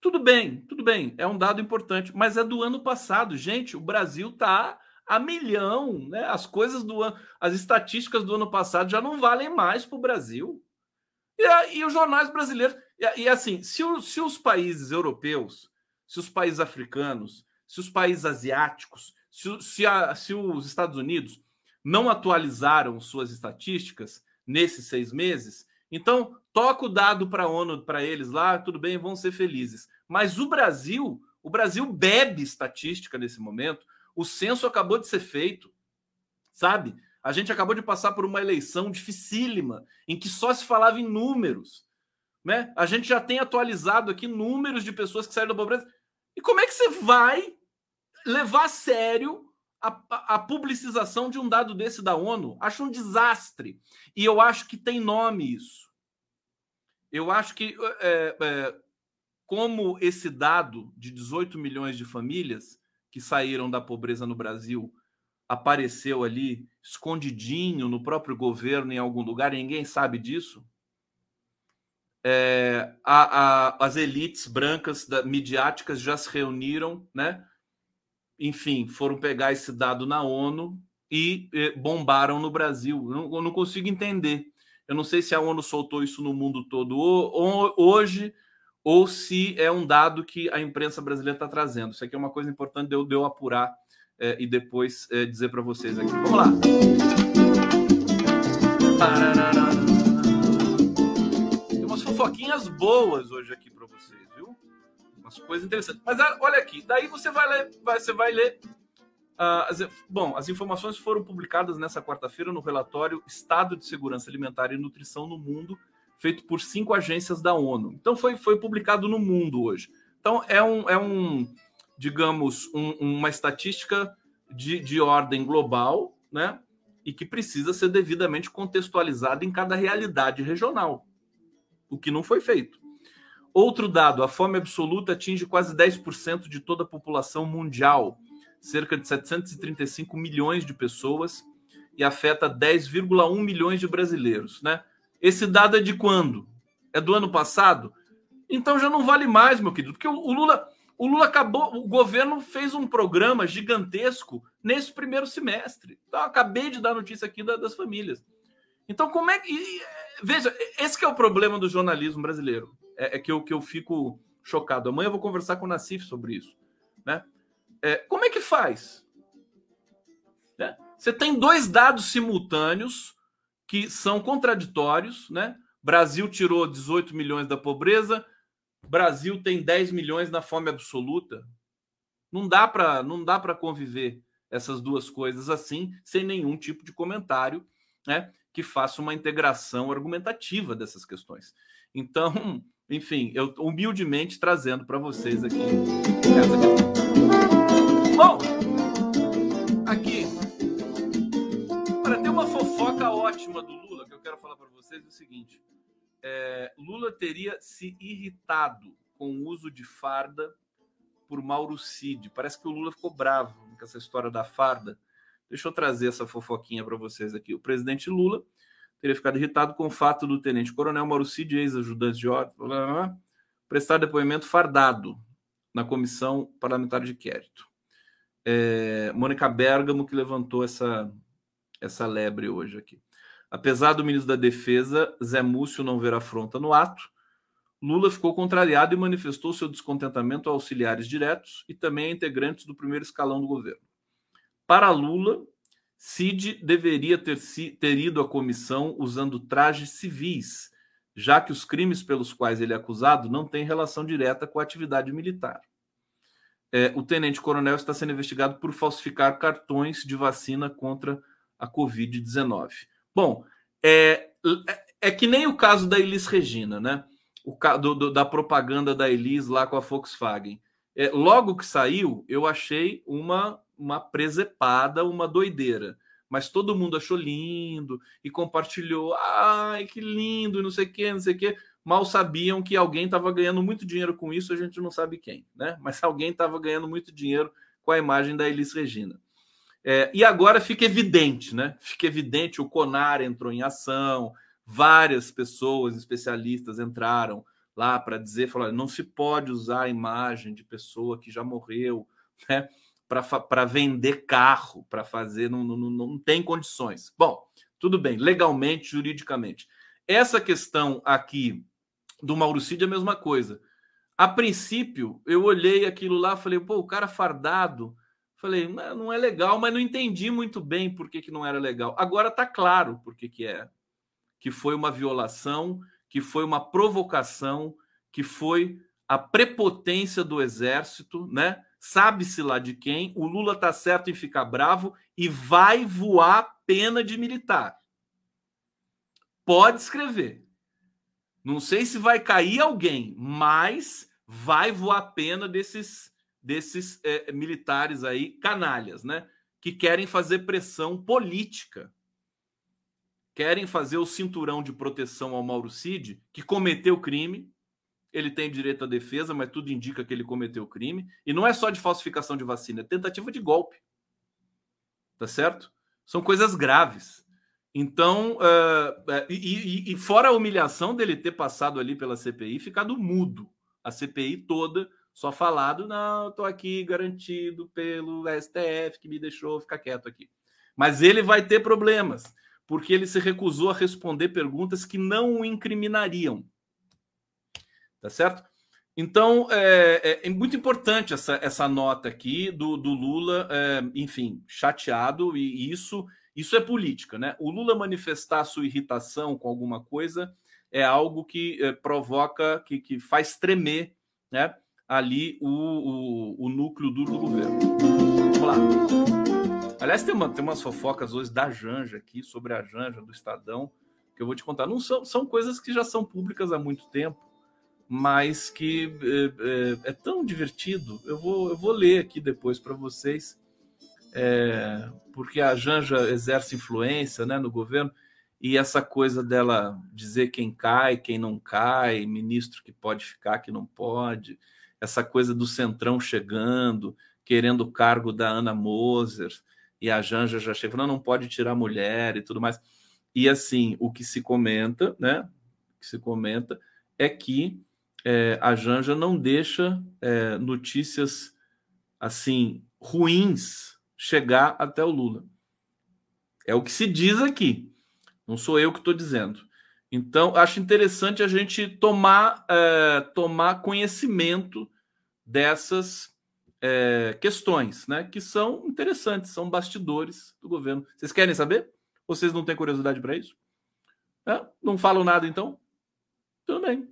Tudo bem, tudo bem, é um dado importante, mas é do ano passado. Gente, o Brasil está a milhão, né? As coisas do ano, as estatísticas do ano passado já não valem mais para o Brasil. E, e, os jornais brasileiros. E, e assim, se, o, se os países europeus, se os países africanos, se os países asiáticos, se, se, a, se os Estados Unidos não atualizaram suas estatísticas nesses seis meses, então, toca o dado para a ONU, para eles lá, tudo bem, vão ser felizes. Mas o Brasil, o Brasil bebe estatística nesse momento. O censo acabou de ser feito, sabe? A gente acabou de passar por uma eleição dificílima, em que só se falava em números. Né? A gente já tem atualizado aqui números de pessoas que saíram da pobreza. E como é que você vai levar a sério a, a, publicização de um dado desse da ONU. Acho um desastre. E eu acho que tem nome isso. Eu acho que, é, é, como esse dado de 18 milhões de famílias que saíram da pobreza no Brasil apareceu ali escondidinho no próprio governo em algum lugar, ninguém sabe disso. É, a, a, as elites brancas da, midiáticas já se reuniram, né? Enfim, foram pegar esse dado na ONU e eh, bombaram no Brasil. Eu não, eu não, consigo entender. Eu não sei se a ONU soltou isso no mundo todo hoje ou se é um dado que a imprensa brasileira está trazendo. Isso aqui é uma coisa importante de eu, de eu apurar eh, e depois eh, dizer para vocês aqui. Vamos lá. Tem umas fofoquinhas boas hoje aqui para vocês umas coisas interessantes. Mas ah, olha aqui, daí você vai ler, vai, você vai ler. Uh, as, bom, as informações foram publicadas nessa quarta-feira no relatório Estado de Segurança Alimentar e Nutrição no Mundo, feito por cinco agências da ONU. Então foi, foi publicado no mundo hoje. Então é um, é um digamos, um, uma estatística de, de ordem global, né? E que precisa ser devidamente contextualizada em cada realidade regional, o que não foi feito. Outro dado: a fome absoluta atinge quase 10% de toda a população mundial, cerca de 735 milhões de pessoas, e afeta 10,1 milhões de brasileiros. Né? Esse dado é de quando? É do ano passado? Então já não vale mais, meu querido, porque o Lula, o Lula acabou, o governo fez um programa gigantesco nesse primeiro semestre. Então, acabei de dar notícia aqui das famílias. Então, como é que. Veja, esse que é o problema do jornalismo brasileiro é, é, que, eu, que eu fico chocado. Amanhã eu vou conversar com o Nassif sobre isso. Né? É, como é que faz? Né? Você tem dois dados simultâneos que são contraditórios. Né? Brasil tirou 18 milhões da pobreza, Brasil tem 10 milhões na fome absoluta. Não dá para não dá para conviver essas duas coisas assim, sem nenhum tipo de comentário, né, que faça uma integração argumentativa dessas questões. Então, enfim, eu humildemente trazendo para vocês aqui essa questão. Bom, aqui, para ter uma fofoca ótima do Lula, que eu quero falar para vocês é o seguinte: é, Lula teria se irritado com o uso de farda por Mauro Cid. Parece que o Lula ficou bravo com essa história da farda. Deixa eu trazer essa fofoquinha para vocês aqui. O presidente Lula teria ficado irritado com o fato do tenente-coronel Marucide, ex-ajudante de ordem, prestar depoimento fardado na comissão parlamentar de inquérito. É, Mônica Bergamo que levantou essa, essa lebre hoje aqui. Apesar do ministro da Defesa, Zé Múcio, não ver afronta no ato, Lula ficou contrariado e manifestou seu descontentamento a auxiliares diretos e também a integrantes do primeiro escalão do governo. Para Lula, Cid deveria ter, ter ido à comissão usando trajes civis, já que os crimes pelos quais ele é acusado não têm relação direta com a atividade militar. É, o tenente-coronel está sendo investigado por falsificar cartões de vacina contra a Covid-19. Bom, é, é que nem o caso da Elis Regina, né? O, do, do, da propaganda da Elis lá com a Volkswagen. É, logo que saiu, eu achei uma uma presepada, uma doideira. Mas todo mundo achou lindo e compartilhou. Ai, que lindo, não sei o que, não sei o que. Mal sabiam que alguém estava ganhando muito dinheiro com isso, a gente não sabe quem, né? (laughs) Mas alguém estava ganhando muito dinheiro com a imagem da Elis Regina. É, e agora fica evidente, né? Fica evidente, o Conar entrou em ação, várias pessoas especialistas entraram lá para dizer, falar, não se pode usar a imagem de pessoa que já morreu, (laughs) né? Para vender carro, para fazer, não, não, não tem condições. Bom, tudo bem, legalmente, juridicamente. Essa questão aqui do Mauricídio é a mesma coisa. A princípio, eu olhei aquilo lá, falei, pô, o cara fardado. Falei, não é legal, mas não entendi muito bem por que, que não era legal. Agora tá claro por que, que é. Que foi uma violação, que foi uma provocação, que foi a prepotência do exército, né? Sabe-se lá de quem, o Lula tá certo em ficar bravo e vai voar pena de militar. Pode escrever. Não sei se vai cair alguém, mas vai voar pena desses desses é, militares aí canalhas, né? Que querem fazer pressão política. Querem fazer o cinturão de proteção ao Mauro Cid, que cometeu crime, ele tem direito à defesa, mas tudo indica que ele cometeu crime. E não é só de falsificação de vacina, é tentativa de golpe. Tá certo? São coisas graves. Então, uh, e, e, e, fora a humilhação dele ter passado ali pela CPI, ficado mudo. A CPI toda, só falado, não, estou aqui garantido pelo STF que me deixou ficar quieto aqui. Mas ele vai ter problemas, porque ele se recusou a responder perguntas que não o incriminariam tá certo? Então, é, é, é, muito importante essa, essa nota aqui do, do Lula, é, enfim, chateado, e, isso, isso é política, né? O Lula manifestar sua irritação com alguma coisa é algo que é, provoca, que, que faz tremer né, ali o, o, o núcleo duro do governo. Vamos lá. Aliás, tem, uma, tem umas fofocas hoje da Janja aqui, sobre a Janja do Estadão, que eu vou te contar. Não são, são coisas que já são públicas há muito tempo mas que é, é, é, tão divertido. Eu vou, eu vou ler aqui depois para vocês, é, porque a Janja exerce influência né, no governo e essa coisa dela dizer quem cai, quem não cai, ministro que pode ficar, que não pode, essa coisa do centrão chegando, querendo o cargo da Ana Moser, e a Janja já chega, não, não pode tirar mulher e tudo mais. E assim, o que se comenta, né? O que se comenta é que é, a Janja não deixa é, notícias assim ruins chegar até o Lula. É o que se diz aqui. Não sou eu que estou dizendo. Então, acho interessante a gente tomar, é, tomar conhecimento dessas é, questões, né? Que são interessantes, são bastidores do governo. Vocês querem saber? Vocês não têm curiosidade para isso? É? Não falam nada, então? Tudo bem.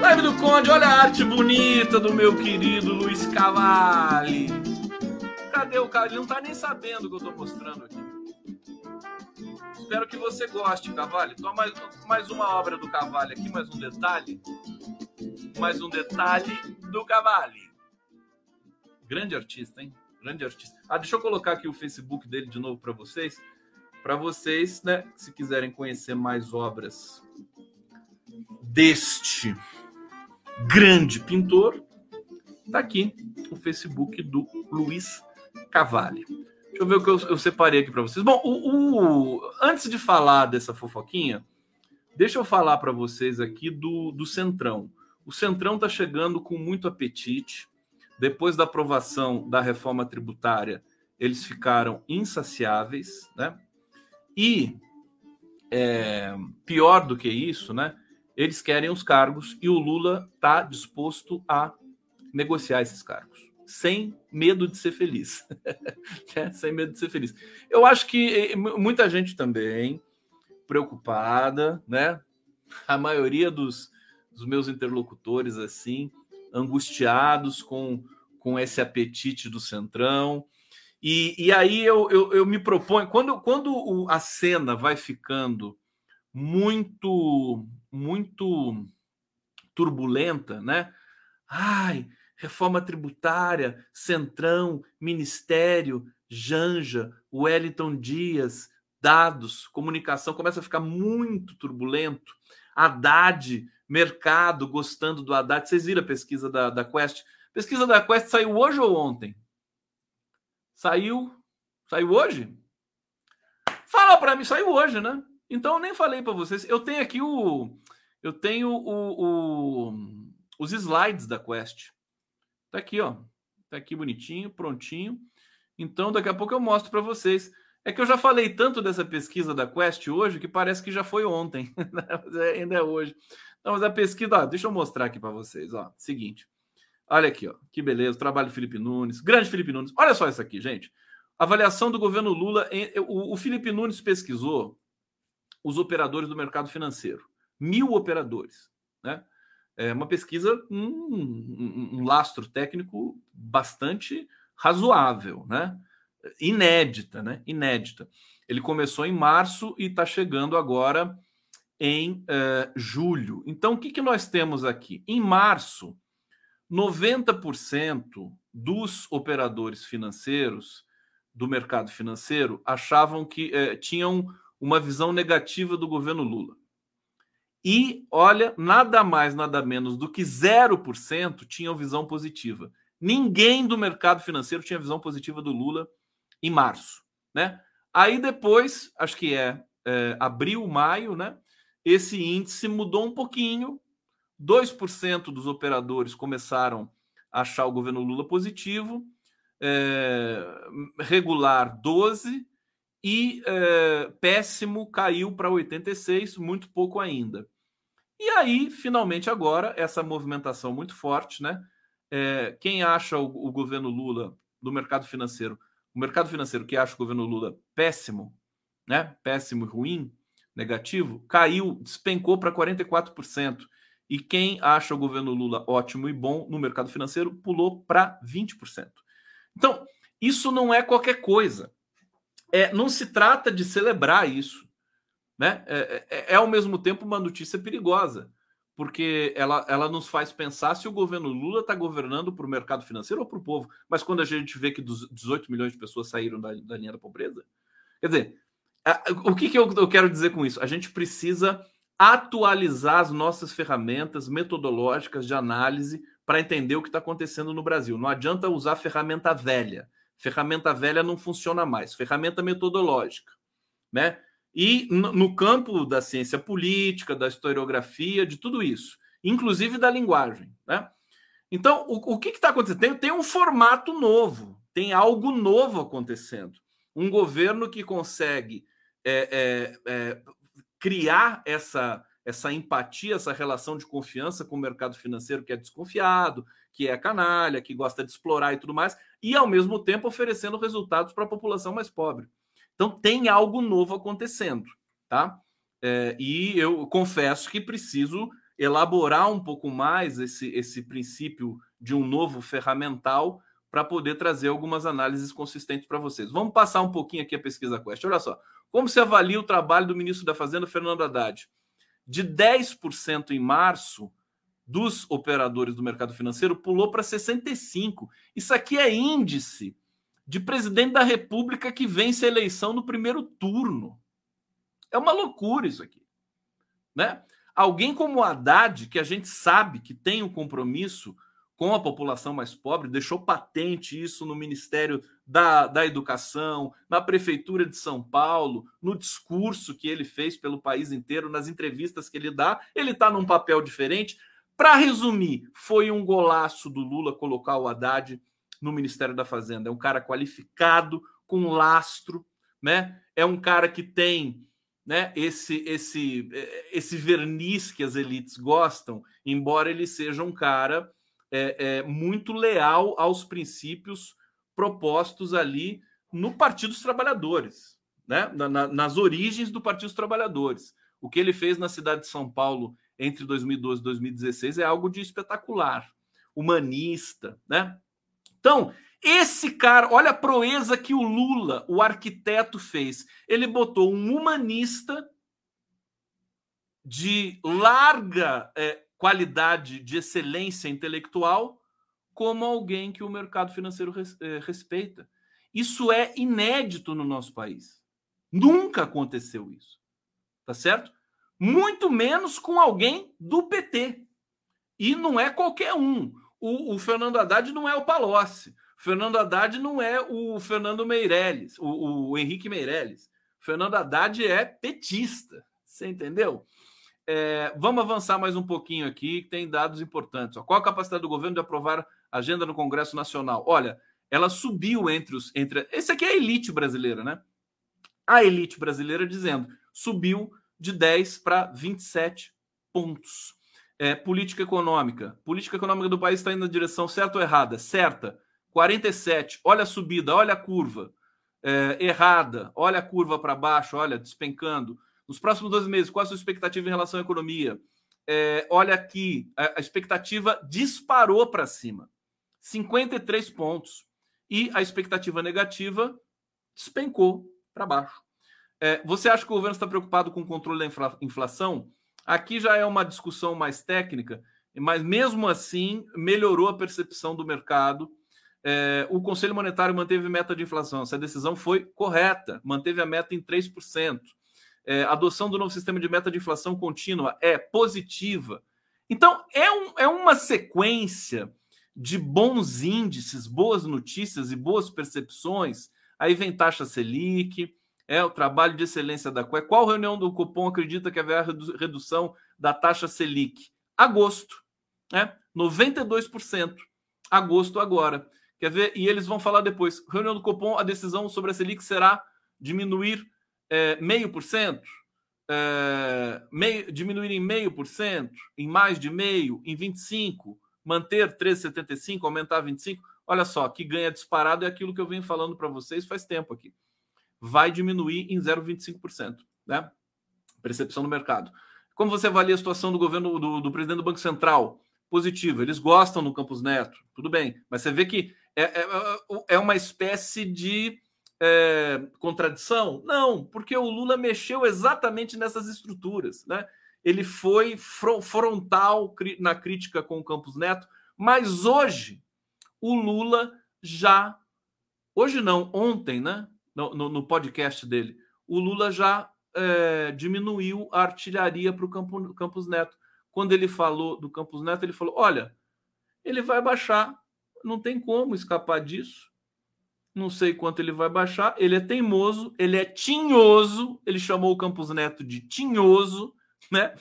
Live do Conde, olha a arte bonita do meu querido Luiz Cavalli. Cadê o cara? Ele não tá nem sabendo o que eu tô mostrando aqui. Espero que você goste, Cavalli. Toma mais, mais uma obra do Cavalli aqui, mais um detalhe. Mais um detalhe do Cavalli. Grande artista, hein? Grande artista. Ah, deixa eu colocar aqui o Facebook dele de novo para vocês para vocês, né, se quiserem conhecer mais obras deste grande pintor, tá aqui o Facebook do Luiz Cavalli. Deixa eu ver o que eu, eu separei aqui para vocês. Bom, o, o, antes de falar dessa fofoquinha, deixa eu falar para vocês aqui do, do Centrão. O Centrão está chegando com muito apetite. Depois da aprovação da reforma tributária, eles ficaram insaciáveis, né? E é, pior do que isso, né? Eles querem os cargos e o Lula está disposto a negociar esses cargos. sem medo de ser feliz. (laughs) é, sem medo de ser feliz. Eu acho que eh, muita gente também preocupada, né? A maioria dos, dos meus interlocutores, assim, angustiados com, com esse apetite do Centrão. E, e aí eu, eu, eu me proponho, quando, quando a cena vai ficando muito, muito turbulenta, né? Ai, reforma tributária, Centrão, Ministério, Janja, Wellington Dias, dados, comunicação, começa a ficar muito turbulento. Haddad, mercado gostando do Haddad. Vocês viram a pesquisa da, da Quest? Pesquisa da Quest saiu hoje ou ontem? Saiu. Saiu hoje? Fala para mim, saiu hoje, né? Então eu nem falei para vocês. Eu tenho aqui o. Eu tenho o, o, os slides da Quest. Tá aqui, ó. Tá aqui bonitinho, prontinho. Então, daqui a pouco eu mostro para vocês. É que eu já falei tanto dessa pesquisa da Quest hoje que parece que já foi ontem, (laughs) né? é, ainda é hoje. Então, mas a pesquisa, ó, deixa eu mostrar aqui para vocês, ó. Seguinte. Olha aqui, ó. Que beleza, trabalho do Felipe Nunes, grande Felipe Nunes. Olha só isso aqui, gente. Avaliação do governo Lula. Em, o, o Felipe Nunes pesquisou os operadores do mercado financeiro. Mil operadores, né? é uma pesquisa, um, um, um lastro técnico bastante razoável, né? Inédita, né? Inédita. Ele começou em março e está chegando agora em uh, julho. Então, o que, que nós temos aqui? Em março, 90% dos operadores financeiros do mercado financeiro achavam que uh, tinham uma visão negativa do governo Lula. E, olha, nada mais, nada menos do que 0% tinham visão positiva. Ninguém do mercado financeiro tinha visão positiva do Lula em março, né? Aí depois, acho que é, é abril, maio, né? Esse índice mudou um pouquinho. 2% dos operadores começaram a achar o governo Lula positivo, é, regular 12% e é, péssimo caiu para 86%, muito pouco ainda. E aí, finalmente, agora, essa movimentação muito forte, né? É, quem acha o, o, governo Lula do mercado financeiro, o mercado financeiro que acha o governo Lula péssimo, né? Péssimo e ruim, negativo, caiu, despencou para 44%. E quem acha o governo Lula ótimo e bom no mercado financeiro pulou para 20%. Então, isso não é qualquer coisa. É, não se trata de celebrar isso. Né? É, é, é, ao mesmo tempo uma notícia perigosa, porque ela, ela nos faz pensar se o governo Lula está governando para o mercado financeiro ou para o povo. Mas quando a gente vê que 18 milhões de pessoas saíram da, da linha da pobreza, quer dizer, o que, que eu, eu quero dizer com isso? A gente precisa atualizar as nossas ferramentas metodológicas de análise para entender o que está acontecendo no Brasil. Não adianta usar ferramenta velha. Ferramenta velha não funciona mais. Ferramenta metodológica, né? E no campo da ciência política, da historiografia, de tudo isso, inclusive da linguagem. Né? Então, o, o que está acontecendo? Tem, tem um formato novo, tem algo novo acontecendo. Um governo que consegue é, é, é, criar essa, essa empatia, essa relação de confiança com o mercado financeiro que é desconfiado, que é canalha, que gosta de explorar e tudo mais, e ao mesmo tempo oferecendo resultados para a população mais pobre. Então tem algo novo acontecendo, tá? É, e eu confesso que preciso elaborar um pouco mais esse, esse princípio de um novo ferramental para poder trazer algumas análises consistentes para vocês. Vamos passar um pouquinho aqui a pesquisa Quest. Olha só, como se avalia o trabalho do ministro da Fazenda, Fernando Haddad? De 10% em março dos operadores do mercado financeiro pulou para 65. Isso aqui é índice de presidente da República que vence a eleição no primeiro turno. É uma loucura isso aqui. Né? Alguém como Haddad, que a gente sabe que tem um compromisso com a população mais pobre, deixou patente isso no Ministério da, da Educação, na Prefeitura de São Paulo, no discurso que ele fez pelo país inteiro, nas entrevistas que ele dá. Ele está num papel diferente. Para resumir, foi um golaço do Lula colocar o Haddad no Ministério da Fazenda. É um cara qualificado, com lastro, né? É um cara que tem né, esse, esse, esse verniz que as elites gostam, embora ele seja um cara é, é, muito leal aos princípios propostos ali no Partido dos Trabalhadores, né? Na, na, nas origens do Partido dos Trabalhadores. O que ele fez na cidade de São Paulo entre 2012 e 2016 é algo de espetacular, humanista, né? Então, esse cara, olha a proeza que o Lula, o arquiteto, fez. Ele botou um humanista de larga é, qualidade, de excelência intelectual, como alguém que o mercado financeiro res, é, respeita. Isso é inédito no nosso país. Nunca aconteceu isso. Tá certo? Muito menos com alguém do PT. E não é qualquer um. O, o Fernando Haddad não é o Palocci. Fernando Haddad não é o Fernando Meirelles, o, o Henrique Meirelles. Fernando Haddad é petista. Você entendeu? É, vamos avançar mais um pouquinho aqui, que tem dados importantes. Qual a capacidade do governo de aprovar a agenda no Congresso Nacional? Olha, ela subiu entre os. Entre, esse aqui é a elite brasileira, né? A elite brasileira dizendo subiu de 10 para 27 pontos. É, política econômica. Política econômica do país está indo na direção certa ou errada? Certa. 47. Olha a subida, olha a curva. É, errada. Olha a curva para baixo, olha, despencando. Nos próximos 12 meses, qual a sua expectativa em relação à economia? É, olha aqui, a, a expectativa disparou para cima, 53 pontos. E a expectativa negativa despencou para baixo. É, você acha que o governo está preocupado com o controle da infla, inflação? Aqui já é uma discussão mais técnica, mas mesmo assim melhorou a percepção do mercado. É, o Conselho Monetário manteve meta de inflação. Essa decisão foi correta, manteve a meta em 3% é, adoção do novo sistema de meta de inflação contínua é positiva. Então, é, um, é uma sequência de bons índices, boas notícias e boas percepções. Aí vem taxa Selic, é o trabalho de excelência da CUE. Qual reunião do cupom acredita que haverá redução da taxa Selic? Agosto, né? 92%. Agosto agora. Quer ver? E eles vão falar depois. Reunião do cupom, a decisão sobre a Selic será diminuir é, meio por cento, é, diminuir em meio por cento, em mais de meio, em 25, manter 13,75, aumentar 25. Olha só, que ganha disparado é aquilo que eu venho falando para vocês faz tempo aqui. Vai diminuir em 0,25%, né? Percepção do mercado. Como você avalia a situação do governo do, do presidente do Banco Central? Positivo, eles gostam no Campos Neto, tudo bem, mas você vê que é, é, é uma espécie de é, contradição? Não, porque o Lula mexeu exatamente nessas estruturas. Né? Ele foi frontal na crítica com o Campos Neto, mas hoje o Lula já. Hoje não, ontem, né? No, no, podcast dele, o Lula já é, diminuiu a artilharia para o Campo, Campos Neto. Quando ele falou do Campos Neto, ele falou: olha, ele vai baixar, não tem como escapar disso não sei quanto ele vai baixar. Ele é teimoso, ele é tinhoso, ele chamou o Campos Neto de tinhoso, né?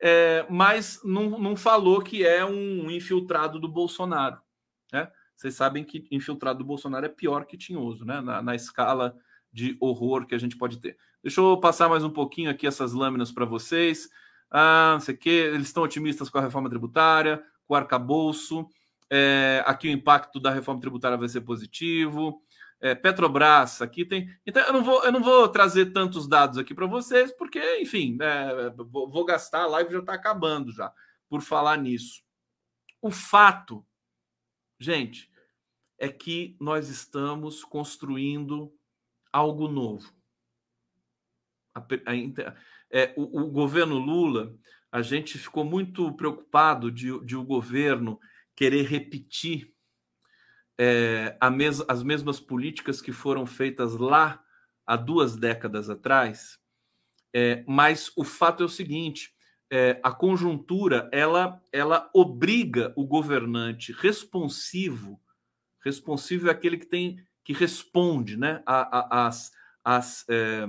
É, mas não, não falou que é um infiltrado do Bolsonaro. Né? Vocês sabem que infiltrado do Bolsonaro é pior que tinhoso, né? Na, na escala de horror que a gente pode ter. Deixa eu passar mais um pouquinho aqui essas lâminas para vocês. Ah, não sei o que, eles estão otimistas com a reforma tributária, com o arcabouço. É, aqui o impacto da reforma tributária vai ser positivo é, Petrobras, aqui tem. Então, eu não vou, eu não vou trazer tantos dados aqui para vocês, porque, enfim, é, vou, vou, gastar, a live já está acabando já, por falar nisso. O fato, gente, é que nós estamos construindo algo novo. A, a, é, o, o, governo Lula, a gente ficou muito preocupado de, de o governo querer repetir é, mes as mesmas políticas que foram feitas lá há duas décadas atrás, é, mas o fato é o seguinte: é, a conjuntura ela, ela obriga o governante responsivo, responsivo é aquele que tem que responde, né, às as, é,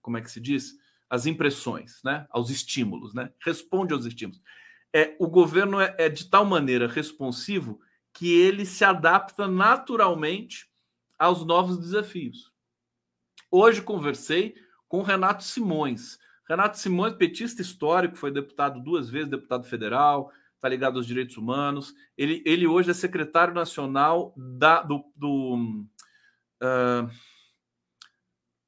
como é que se diz, as impressões, né, aos estímulos, né, responde aos estímulos. É, o governo é, é de tal maneira responsivo que ele se adapta naturalmente aos novos desafios. Hoje conversei com Renato Simões. Renato Simões, petista histórico, foi deputado duas vezes, deputado federal, está ligado aos direitos humanos. Ele, ele hoje é secretário nacional da, do, do, uh,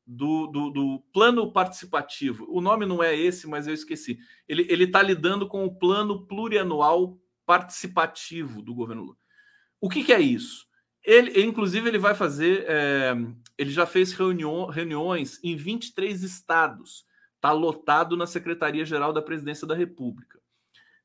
do, do, do, plano participativo. O nome não é esse, mas eu esqueci. Ele está lidando com o plano plurianual participativo do governo Lula. O que, que é isso? Ele, inclusive, ele vai fazer. É, ele já fez reunião, reuniões em 23 estados. Está lotado na Secretaria-Geral da Presidência da República.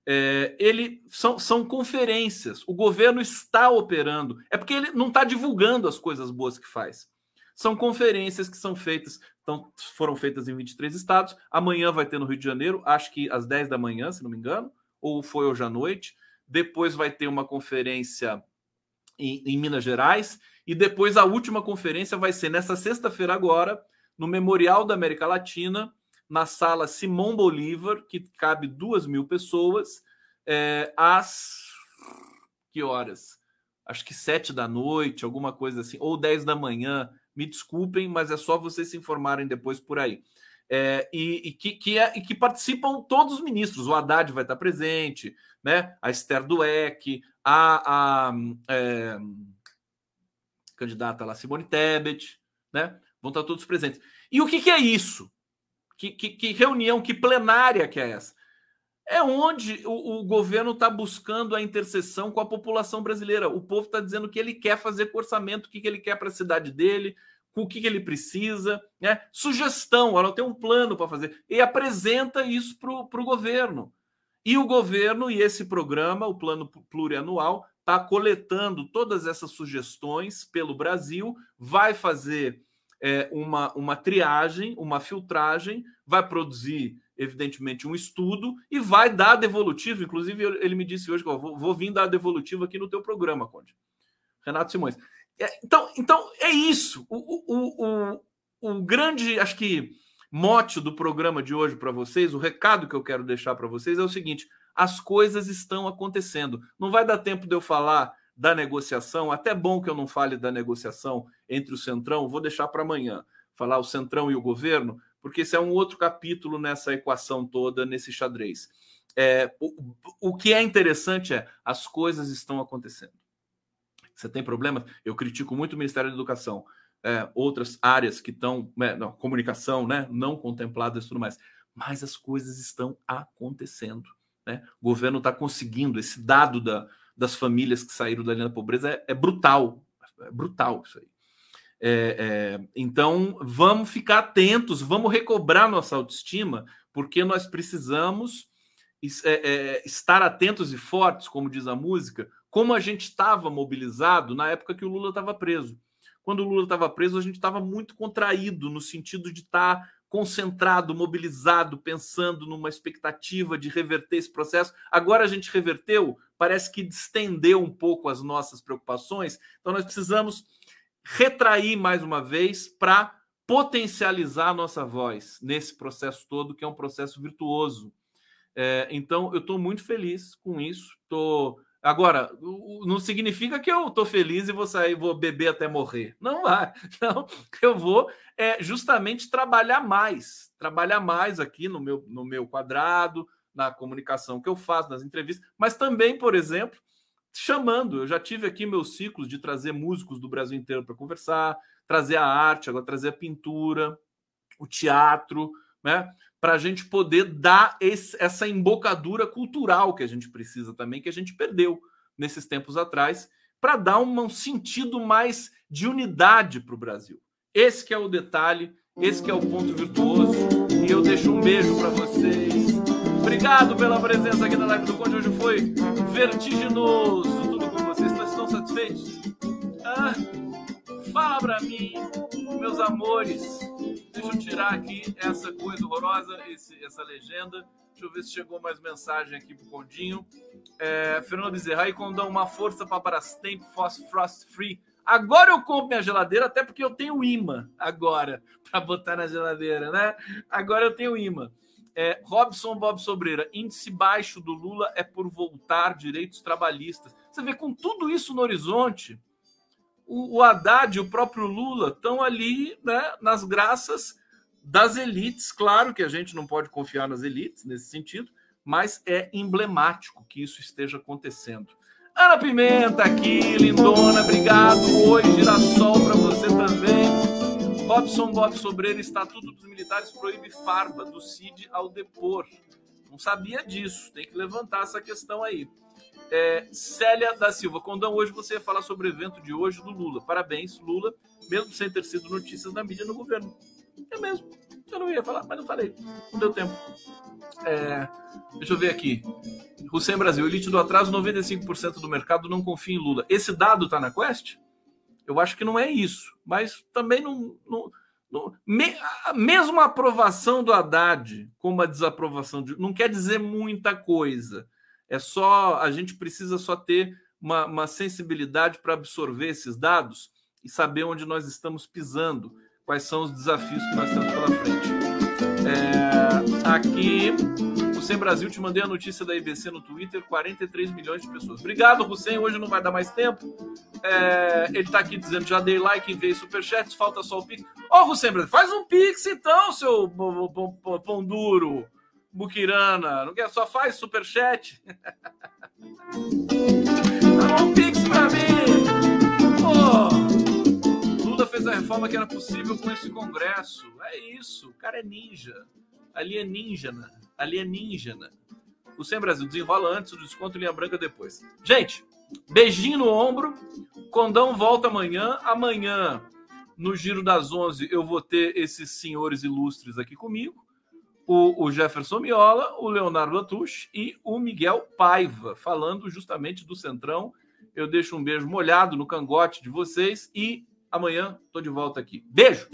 É, ele são, são conferências. O governo está operando. É porque ele não está divulgando as coisas boas que faz. São conferências que são feitas, então, foram feitas em 23 estados. Amanhã vai ter no Rio de Janeiro, acho que às 10 da manhã, se não me engano, ou foi hoje à noite. Depois vai ter uma conferência em, em Minas Gerais. E depois a última conferência vai ser nessa sexta-feira, agora, no Memorial da América Latina, na sala Simão Bolívar, que cabe duas mil pessoas, é, às que horas? Acho que sete da noite, alguma coisa assim, ou dez da manhã. Me desculpem, mas é só vocês se informarem depois por aí. É, e, e, que, que é, e, que, participam todos os ministros. O Haddad vai estar presente, né? a Esther Dueck, a, a é, candidata lá, Simone Tebet, né? vão estar todos presentes. E o que, que é isso? Que, que, que, reunião, que plenária que é essa? É onde o, o governo está buscando a interseção com a população brasileira. O povo está dizendo que ele quer fazer com orçamento, o que, que ele quer para a cidade dele, o que, que ele precisa, né? Sugestão, ela tem um plano para fazer e apresenta isso para o governo. E o governo e esse programa, o plano plurianual, está coletando todas essas sugestões pelo Brasil, vai fazer é, uma, uma triagem, uma filtragem, vai produzir, evidentemente, um estudo e vai dar devolutivo. Inclusive, ele me disse hoje que vou, vou vir dar devolutivo aqui no teu programa, Conde. Renato Simões. É, então, então, é isso. O, o, o, o grande, acho que, mote do programa de hoje para vocês, o recado que eu quero deixar para vocês é o seguinte: as coisas estão acontecendo. Não vai dar tempo de eu falar da negociação, até bom que eu não fale da negociação entre o Centrão, vou deixar para amanhã, falar o Centrão e o governo, porque esse é um outro capítulo nessa equação toda, nesse xadrez. É, o, o que é interessante é as coisas estão acontecendo. Você tem problemas? Eu critico muito o Ministério da Educação, é, outras áreas que estão, né, comunicação, né, não contempladas e tudo mais, mas as coisas estão acontecendo. Né? O governo está conseguindo esse dado da, das famílias que saíram da linha da pobreza é, é brutal. É brutal isso aí. É, é, então, vamos ficar atentos, vamos recobrar nossa autoestima, porque nós precisamos é, é, estar atentos e fortes, como diz a música, como a gente estava mobilizado na época que o Lula estava preso. Quando o Lula estava preso, a gente estava muito contraído, no sentido de estar tá concentrado, mobilizado, pensando numa expectativa de reverter esse processo. Agora a gente reverteu, parece que distendeu um pouco as nossas preocupações. Então nós precisamos retrair mais uma vez para potencializar a nossa voz nesse processo todo, que é um processo virtuoso. É, então eu estou muito feliz com isso. Tô Agora, não significa que eu estou feliz e vou sair, vou beber até morrer. Não vai. (laughs) Não, eu vou é, justamente trabalhar mais, trabalhar mais aqui no meu, no meu quadrado, na comunicação que eu faço, nas entrevistas, mas também, por exemplo, chamando. Eu já tive aqui meus ciclos de trazer músicos do Brasil inteiro para conversar, trazer a arte, agora trazer a pintura, o teatro, né? para a gente poder dar esse, essa embocadura cultural que a gente precisa também, que a gente perdeu nesses tempos atrás, para dar um sentido mais de unidade para o Brasil. Esse que é o detalhe, esse que é o ponto virtuoso. E eu deixo um beijo para vocês. Obrigado pela presença aqui na live do Conde. Hoje foi vertiginoso. Tudo com vocês. Estão satisfeitos? Ah, fala para mim, meus amores. Deixa eu tirar aqui essa coisa horrorosa, esse, essa legenda. Deixa eu ver se chegou mais mensagem aqui pro Condinho. É, Fernando Bezerra, Condão, uma força para Brastemp Frost Free. Agora eu compro minha geladeira, até porque eu tenho imã agora (laughs) para botar na geladeira, né? Agora eu tenho imã. É, Robson Bob Sobreira, índice baixo do Lula é por voltar direitos trabalhistas. Você vê, com tudo isso no horizonte, o, o Haddad e o próprio Lula estão ali né, nas graças das elites. Claro que a gente não pode confiar nas elites nesse sentido, mas é emblemático que isso esteja acontecendo. Ana Pimenta aqui, lindona, obrigado. Oi, girassol para você também. Robson Bob Sobreira, Estatuto dos Militares proíbe farba do CID ao depor. Não sabia disso, tem que levantar essa questão aí. É, Célia da Silva, Condão, hoje você ia falar sobre o evento de hoje do Lula. Parabéns, Lula, mesmo sem ter sido notícias da mídia no governo. É mesmo. Eu não ia falar, mas não falei. Não deu tempo. É, deixa eu ver aqui. Hussein Brasil, elite do atraso, 95% do mercado não confia em Lula. Esse dado está na Quest? Eu acho que não é isso. Mas também não. não, não me, a aprovação do Haddad, como a desaprovação de. não quer dizer muita coisa. É só. A gente precisa só ter uma, uma sensibilidade para absorver esses dados e saber onde nós estamos pisando quais são os desafios que nós temos pela frente. É, aqui, Sem Brasil, te mandei a notícia da IBC no Twitter: 43 milhões de pessoas. Obrigado, Hussein. Hoje não vai dar mais tempo. É, ele está aqui dizendo: já dei like, enviei superchats, falta só o Pix. Ó, oh, Hussein, faz um Pix então, seu pão duro. Bukirana, não quer? Só faz superchat. (laughs) Dá um Pix pra mim. Pô fez a reforma que era possível com esse Congresso. É isso, o cara é ninja. Ali ninja? Ali ninja, né? O Sem Brasil desenrola antes, o desconto linha branca depois. Gente, beijinho no ombro. Condão volta amanhã. Amanhã, no Giro das 11, eu vou ter esses senhores ilustres aqui comigo. O, o Jefferson Miola, o Leonardo Latouche e o Miguel Paiva, falando justamente do Centrão. Eu deixo um beijo molhado no cangote de vocês e Amanhã estou de volta aqui. Beijo!